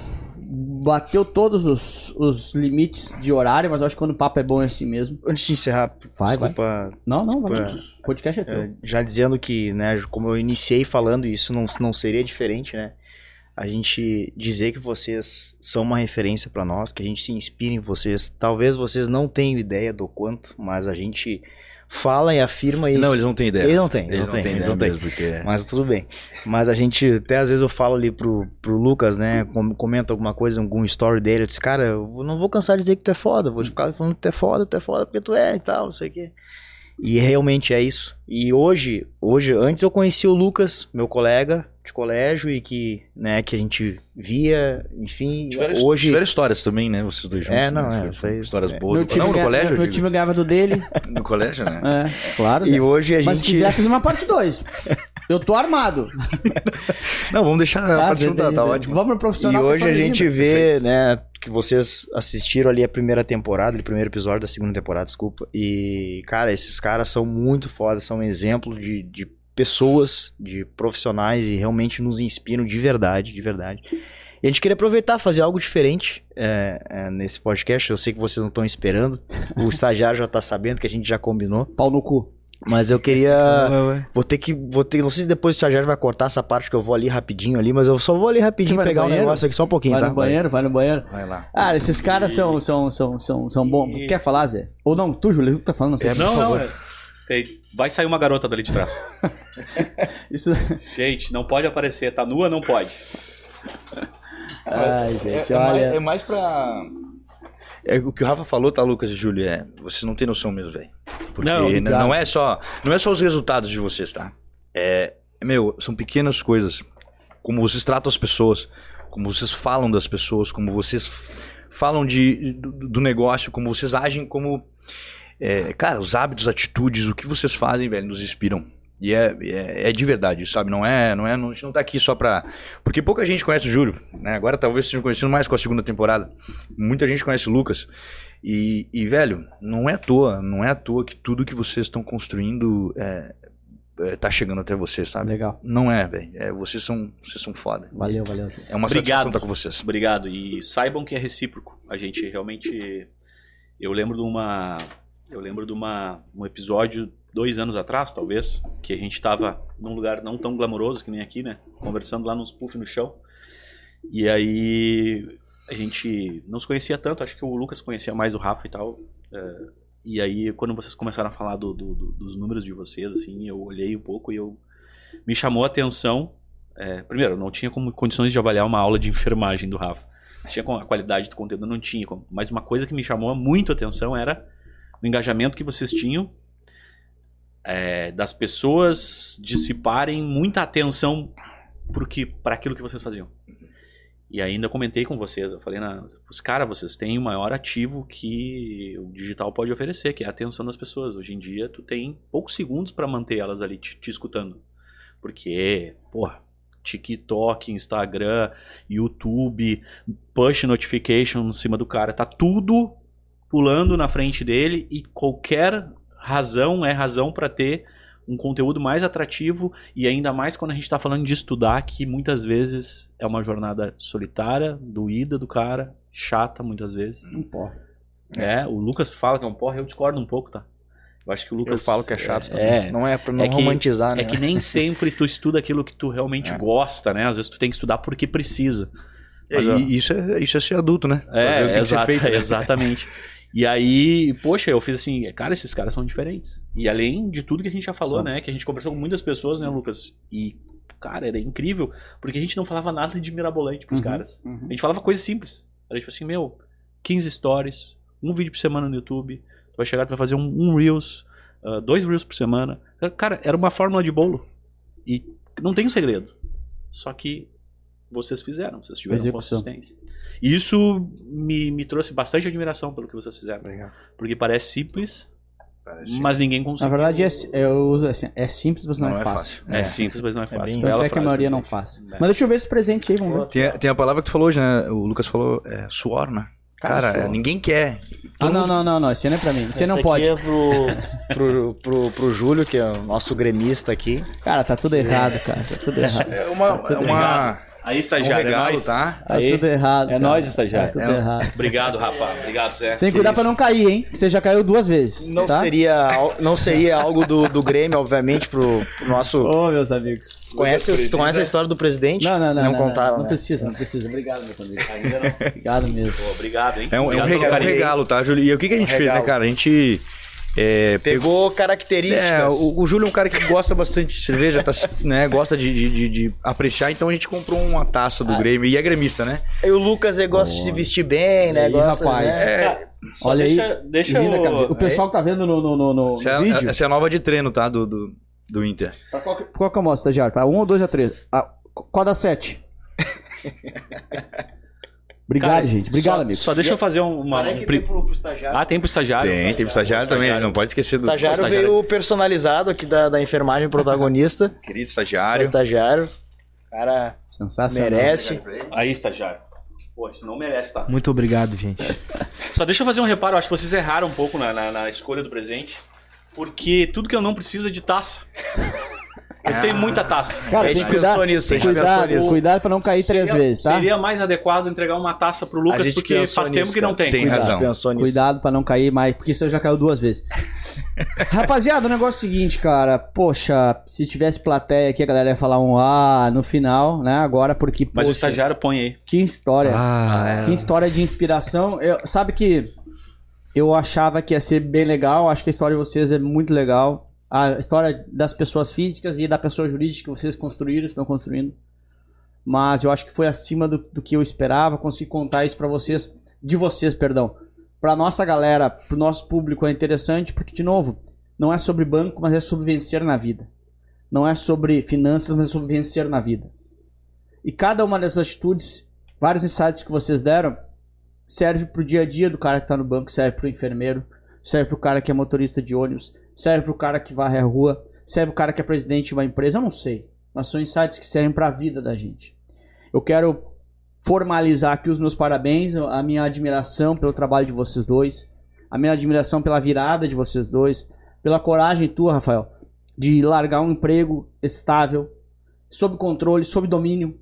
bateu todos os, os limites de horário, mas eu acho que quando o papo é bom é assim mesmo. Antes de encerrar, Vai, desculpa, Não, não, vai. O podcast é teu. É, já dizendo que, né, como eu iniciei falando isso, não, não seria diferente, né? A gente dizer que vocês são uma referência pra nós, que a gente se inspira em vocês. Talvez vocês não tenham ideia do quanto, mas a gente fala e afirma isso. Não, eles não têm ideia. Eles não têm, Eles não têm eles ideia não têm. porque... Mas tudo bem. Mas a gente, até às vezes eu falo ali pro, pro Lucas, né? com- Comenta alguma coisa, algum story dele. Eu disse, cara, eu não vou cansar de dizer que tu é foda. Vou ficar falando que tu é foda, tu é foda porque tu é e tal, não sei o quê. E realmente é isso. E hoje, hoje, antes eu conheci o Lucas, meu colega de colégio, e que, né, que a gente via, enfim. Tiveram, hoje. tiveram histórias também, né? Vocês dois juntos. É, não, né? é, isso aí- Histórias é. boas. Meu time, não, no ganha- colégio? eu meu digo. time ganhava do dele. No colégio, né? É, claro, Zé. E hoje a Mas gente. se quiser, fiz uma parte 2. Eu tô armado. Não, vamos deixar a Tá, parte um, tá, tá ótimo. Vamos pro E profissional. que hoje a gente vê, né, que vocês assistiram ali a primeira temporada, o primeiro episódio da segunda temporada, desculpa. E, cara, esses caras são muito fodas, são um exemplo de, de pessoas, de profissionais e realmente nos inspiram de verdade, de verdade. E a gente queria aproveitar, fazer algo diferente é, é, nesse podcast. Eu sei que vocês não estão esperando. O estagiário já tá sabendo que a gente já combinou. Pau no cu. Mas eu queria. Ué, ué. Vou ter que. Vou ter, não sei se depois o estagiário vai cortar essa parte que eu vou ali rapidinho ali, mas eu só vou ali rapidinho Vai pegar o banheiro? negócio aqui só um pouquinho, Vai tá? no banheiro, vai no banheiro. Vai lá. Ah, esses caras são, são, são, são, são bons. Quer falar, Zé? Ou não, tu, Júlio, tu que tá falando? Não sei. não, por não. favor. é- tem- vai sair uma garota dali de trás. Isso... Gente, não pode aparecer. Tá nua? Não pode. Ai, gente, é, olha. mais, é mais pra. É o que o Rafa falou, tá, Lucas e Júlio? É, vocês não têm noção mesmo, velho. Porque Não, não, não é só. Não é só os resultados de vocês, tá? É. Meu, são pequenas coisas. Como vocês tratam as pessoas, como vocês falam das pessoas, como vocês falam de, do, do negócio, como vocês agem como. É, cara, os hábitos, atitudes, o que vocês fazem, velho, nos inspiram. E é, é, é de verdade, sabe? Não é, não é, não, a gente não tá aqui só pra. Porque pouca gente conhece o Júlio, né? Agora talvez estejam conhecendo mais com a segunda temporada. Muita gente conhece o Lucas. E, e, velho, não é à toa, não é à toa que tudo que vocês estão construindo é, é, tá chegando até vocês, sabe? Legal. Não é, velho. É, vocês são, vocês são foda. Valeu, valeu. É uma Obrigado. satisfação estar com vocês. Obrigado. E saibam que é recíproco. A gente realmente. Eu lembro de uma. Eu lembro de uma, um episódio dois anos atrás, talvez, que a gente estava num lugar não tão glamouroso que nem aqui, né? Conversando lá nos puff no chão. E aí a gente não se conhecia tanto, acho que o Lucas conhecia mais o Rafa e tal. é, e aí, quando vocês começaram a falar do- do- do- dos números de vocês, assim, eu olhei um pouco e eu me chamou a atenção. é, primeiro, não tinha como condições de avaliar uma aula de enfermagem do Rafa. Tinha a qualidade do conteúdo, não tinha como. Mas uma coisa que me chamou muito a atenção era o engajamento que vocês tinham é, das pessoas dissiparem muita atenção para aquilo que vocês faziam. E ainda comentei com vocês, eu falei, os caras, vocês têm o maior ativo que o digital pode oferecer, que é a atenção das pessoas. Hoje em dia, tu tem poucos segundos para manter elas ali te, te escutando. Porque, porra, TikTok, Instagram, YouTube, push notification em cima do cara, tá tudo pulando na frente dele e qualquer razão é razão para ter um conteúdo mais atrativo e ainda mais quando a gente está falando de estudar, que muitas vezes é uma jornada solitária, doída do cara, chata muitas vezes. Um porra. É, o Lucas fala que é um porra, eu discordo um pouco, tá? Eu acho que o Lucas. Eu falo que é chato também. É, Não é pra não É que- romantizar, né? é que nem sempre tu estuda aquilo que tu realmente É. gosta, né? Às vezes tu tem que estudar porque precisa. Mas, É, ó, e isso é, isso é ser adulto, né? Fazer o que É, tem que ser exata- feito, né? exatamente. E aí, poxa, eu fiz assim, cara, esses caras são diferentes. E além de tudo que a gente já falou, né? Que a gente conversou com muitas pessoas, né, Lucas? E, cara, era incrível, porque a gente não falava nada de mirabolante pros Uhum, caras. uhum. A gente falava coisas simples. Era tipo assim, meu, 15 stories, um vídeo por semana no YouTube, tu vai chegar, tu vai fazer um, um Reels, ah, dois Reels por semana. Cara, era uma fórmula de bolo. E não tem um segredo. Só que vocês fizeram, vocês tiveram Execução. consistência. E isso me, me trouxe bastante admiração pelo que vocês fizeram. Legal. Porque parece simples, Parece- mas ninguém Na consegue. verdade, é, si- eu uso assim, é simples, mas não, Não é é fácil. É, simples, mas não é fácil. Tanto é que a maioria não presidente. faz. É. Mas deixa eu ver esse presente aí, vamos ver. Tem, a- tem a palavra que tu falou hoje, né? O Lucas falou, é, suor, né? Cara, Cara, ninguém quer. Ah, não, não, não, não. Esse não é pra mim. Esse não Esse pode. aqui é pro, pro, pro, pro Júlio, que é o nosso gremista aqui. Cara, tá tudo errado, cara. Tá tudo errado. É uma, é uma Aí, um estagiário, é regalo, nóis. tá? Tá Aí. tudo errado. É cara. nóis, estagiário. Tá tudo É. errado. Obrigado, Rafa. Obrigado, Zé. Tem que cuidar pra não cair, hein? Você já caiu duas vezes. Não, tá? seria, não seria algo do, do Grêmio, obviamente, pro, pro nosso. Ô, meus amigos. Conhece, tu conhece a história do presidente? Não, não, não. Não, Não, contaram, não, né? precisa, não precisa. Obrigado, meus amigos. Ainda não. Obrigado mesmo. Pô, obrigado, hein? É um, é um regalo, é um regalo, tá, Júlio? E o que, que a gente Um fez, né, cara? A gente é, Pegou características. É, o, o Júlio é um cara que gosta bastante de cerveja, tá, né? Gosta de, de- de- de apreciar, então a gente comprou uma taça Ah. do Grêmio e é gremista, né? E o Lucas ele gosta de se vestir bem, né? E aí, gosta, rapaz? né? É, Só Olha deixa, aí. Deixa camiseta. O pessoal que tá vendo no, no, no, no essa, é, vídeo. essa é a nova de treino, tá? Do, do, do Inter. Pra qual, que- qual que eu mostro, estagiário? Pra um ou dois ou três? Ah, qual da sete? Obrigado, Cara, gente. Obrigado, só, amigo. Só deixa eu fazer um- uma... Um tem pro, pro estagiário. Ah, tem pro estagiário? Tem, tem pro estagiário também, não pode esquecer do estagiário, estagiário. veio personalizado aqui da, da enfermagem protagonista. querido o estagiário. estagiário. Cara, Sensacional. merece. Aí, estagiário. Pô, isso não merece, tá? Muito obrigado, gente. Só deixa eu fazer um reparo, acho que vocês erraram um pouco na, na- na escolha do presente. Porque tudo que eu não preciso é de taça. Eu tenho muita taça. Cara, A tem gente que cuidar, pensou nisso, a gente pensou cuidado, nisso. cuidado pra não cair três Seria- vezes, tá? Seria mais adequado entregar uma taça pro A Lucas, porque faz tempo nisso, que não tem. Tem gente razão. pensou nisso. Cuidado pra não cair mais, porque isso já caiu duas vezes. Rapaziada, o negócio é o seguinte, cara. Poxa, se tivesse plateia aqui, a galera ia falar um ah no final, né? Agora, porque, Mas o poxa, estagiário põe aí. que história. Ah, Que história de inspiração. Eu, sabe que eu achava que ia ser bem legal. Acho que a história de vocês é muito legal. A história das pessoas físicas e da pessoa jurídica que vocês construíram, estão construindo. Mas eu acho que foi acima do, do que eu esperava. Consegui contar isso pra vocês. De vocês, perdão. Pra nossa galera, pro nosso público é interessante, porque, de novo, não é sobre banco, mas é sobre vencer na vida. Não é sobre finanças, mas é sobre vencer na vida. E cada uma dessas atitudes, vários insights que vocês deram, serve pro dia a dia do cara que tá no banco, serve pro enfermeiro, serve pro cara que é motorista de ônibus, serve pro cara que varre a rua, serve o cara que é presidente de uma empresa, eu não sei. Mas são insights que servem para a vida da gente. Eu quero formalizar aqui os meus parabéns, a minha admiração pelo trabalho de vocês dois, a minha admiração pela virada de vocês dois, pela coragem tua, Rafael, de largar um emprego estável, sob controle, sob domínio.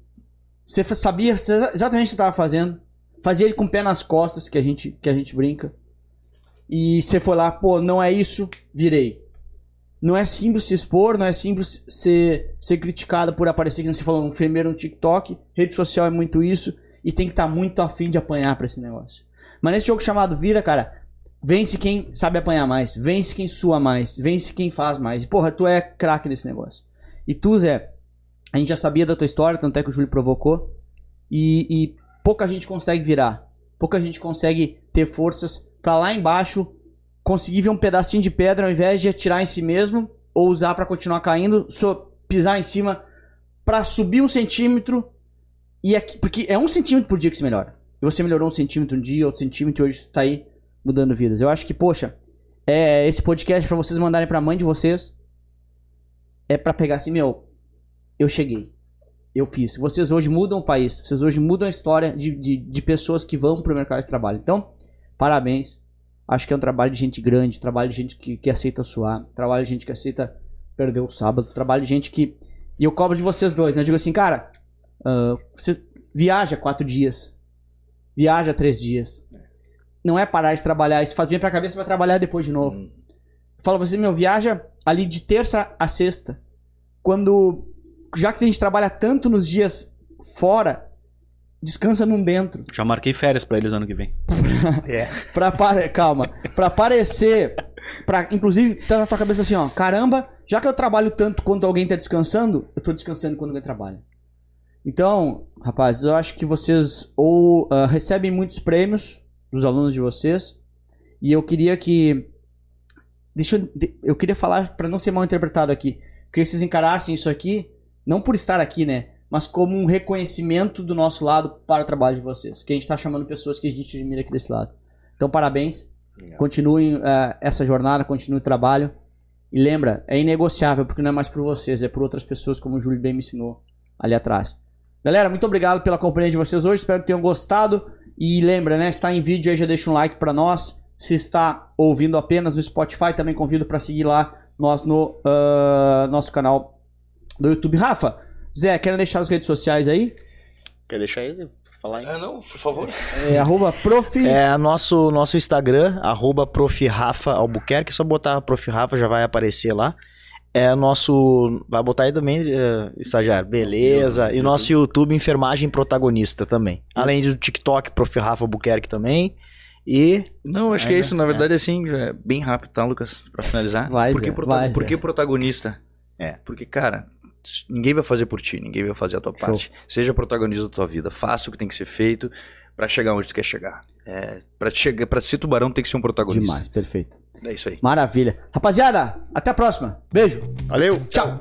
Você sabia exatamente o que você estava fazendo, fazia ele com o pé nas costas, que a gente, que a gente brinca. E você foi lá, pô, não é isso, virei. Não é simples se expor, não é simples ser, ser criticado por aparecer, que você falou, um enfermeiro no TikTok. Rede social é muito isso. E tem que estar tá muito afim de apanhar pra esse negócio. Mas nesse jogo chamado vida, cara, vence quem sabe apanhar mais. Vence quem sua mais. Vence quem faz mais. E, porra, tu é craque nesse negócio. E tu, Zé, a gente já sabia da tua história, tanto é que o Júlio provocou. E, e pouca gente consegue virar. Pouca gente consegue ter forças para lá embaixo conseguir ver um pedacinho de pedra ao invés de atirar em si mesmo ou usar para continuar caindo, só pisar em cima para subir um centímetro e aqui, porque é um centímetro por dia que se melhora. E você melhorou um centímetro um dia, outro centímetro e hoje está aí mudando vidas. Eu acho que, poxa, é esse podcast para vocês mandarem para mãe de vocês é para pegar assim, meu, eu cheguei. Eu fiz. Vocês hoje mudam o país. Vocês hoje mudam a história de, de, de pessoas que vão pro mercado de trabalho. Então, parabéns. Acho que é um trabalho de gente grande, trabalho de gente que, que aceita suar, trabalho de gente que aceita perder o sábado, trabalho de gente que. E eu cobro de vocês dois, né? Eu digo assim, cara, uh, você viaja quatro dias, viaja três dias. Não é parar de trabalhar, isso faz bem pra cabeça, vai trabalhar depois de novo. Hum. Fala você, meu, viaja ali de terça a sexta. Quando. Já que a gente trabalha tanto nos dias fora, descansa num dentro. Já marquei férias para eles ano que vem. é. pra pare... Calma. Pra aparecer. Pra, inclusive, tá na tua cabeça assim, ó. Caramba, já que eu trabalho tanto quando alguém tá descansando, eu tô descansando quando alguém trabalha. Então, rapazes, eu acho que vocês ou uh, recebem muitos prêmios dos alunos de vocês. E eu queria que. Deixa eu. Eu queria falar, para não ser mal interpretado aqui. Que vocês encarassem isso aqui, não por estar aqui, né? Mas como um reconhecimento do nosso lado para o trabalho de vocês. Que a gente está chamando pessoas que a gente admira aqui desse lado. Então, parabéns. Obrigado. Continuem uh, essa jornada, continue o trabalho. E lembra, é inegociável, porque não é mais por vocês, é por outras pessoas, como o Júlio bem me ensinou ali atrás. Galera, muito obrigado pela companhia de vocês hoje. Espero que tenham gostado. E lembra, né? Se está em vídeo aí, já deixa um like para nós. Se está ouvindo apenas no Spotify, também convido para seguir lá nós no uh, nosso canal do YouTube. Rafa, Zé, quer deixar as redes sociais aí? Quer deixar aí, Zé? Falar aí. Ah, não, por favor. É arroba prof... É nosso, nosso Instagram, arroba prof. Rafa Albuquerque. É só botar prof. Rafa, já vai aparecer lá. É nosso. Vai botar aí também, uh, estagiário. Beleza. E nosso YouTube, Enfermagem Protagonista também. Além do TikTok, prof. Rafa Albuquerque também. E. Não, acho é, que é isso. Na verdade, é. assim, é bem rápido, tá, Lucas? Pra finalizar. Vai, por que, Zé, prota vai, por que Zé. protagonista? É, porque, cara, ninguém vai fazer por ti, ninguém vai fazer a tua Show. parte. Seja protagonista da tua vida, faça o que tem que ser feito para chegar onde tu quer chegar. É, para chegar, para ser tubarão tem que ser um protagonista. Demais, perfeito. É isso aí. Maravilha. Rapaziada, até a próxima. Beijo. Valeu. Tchau.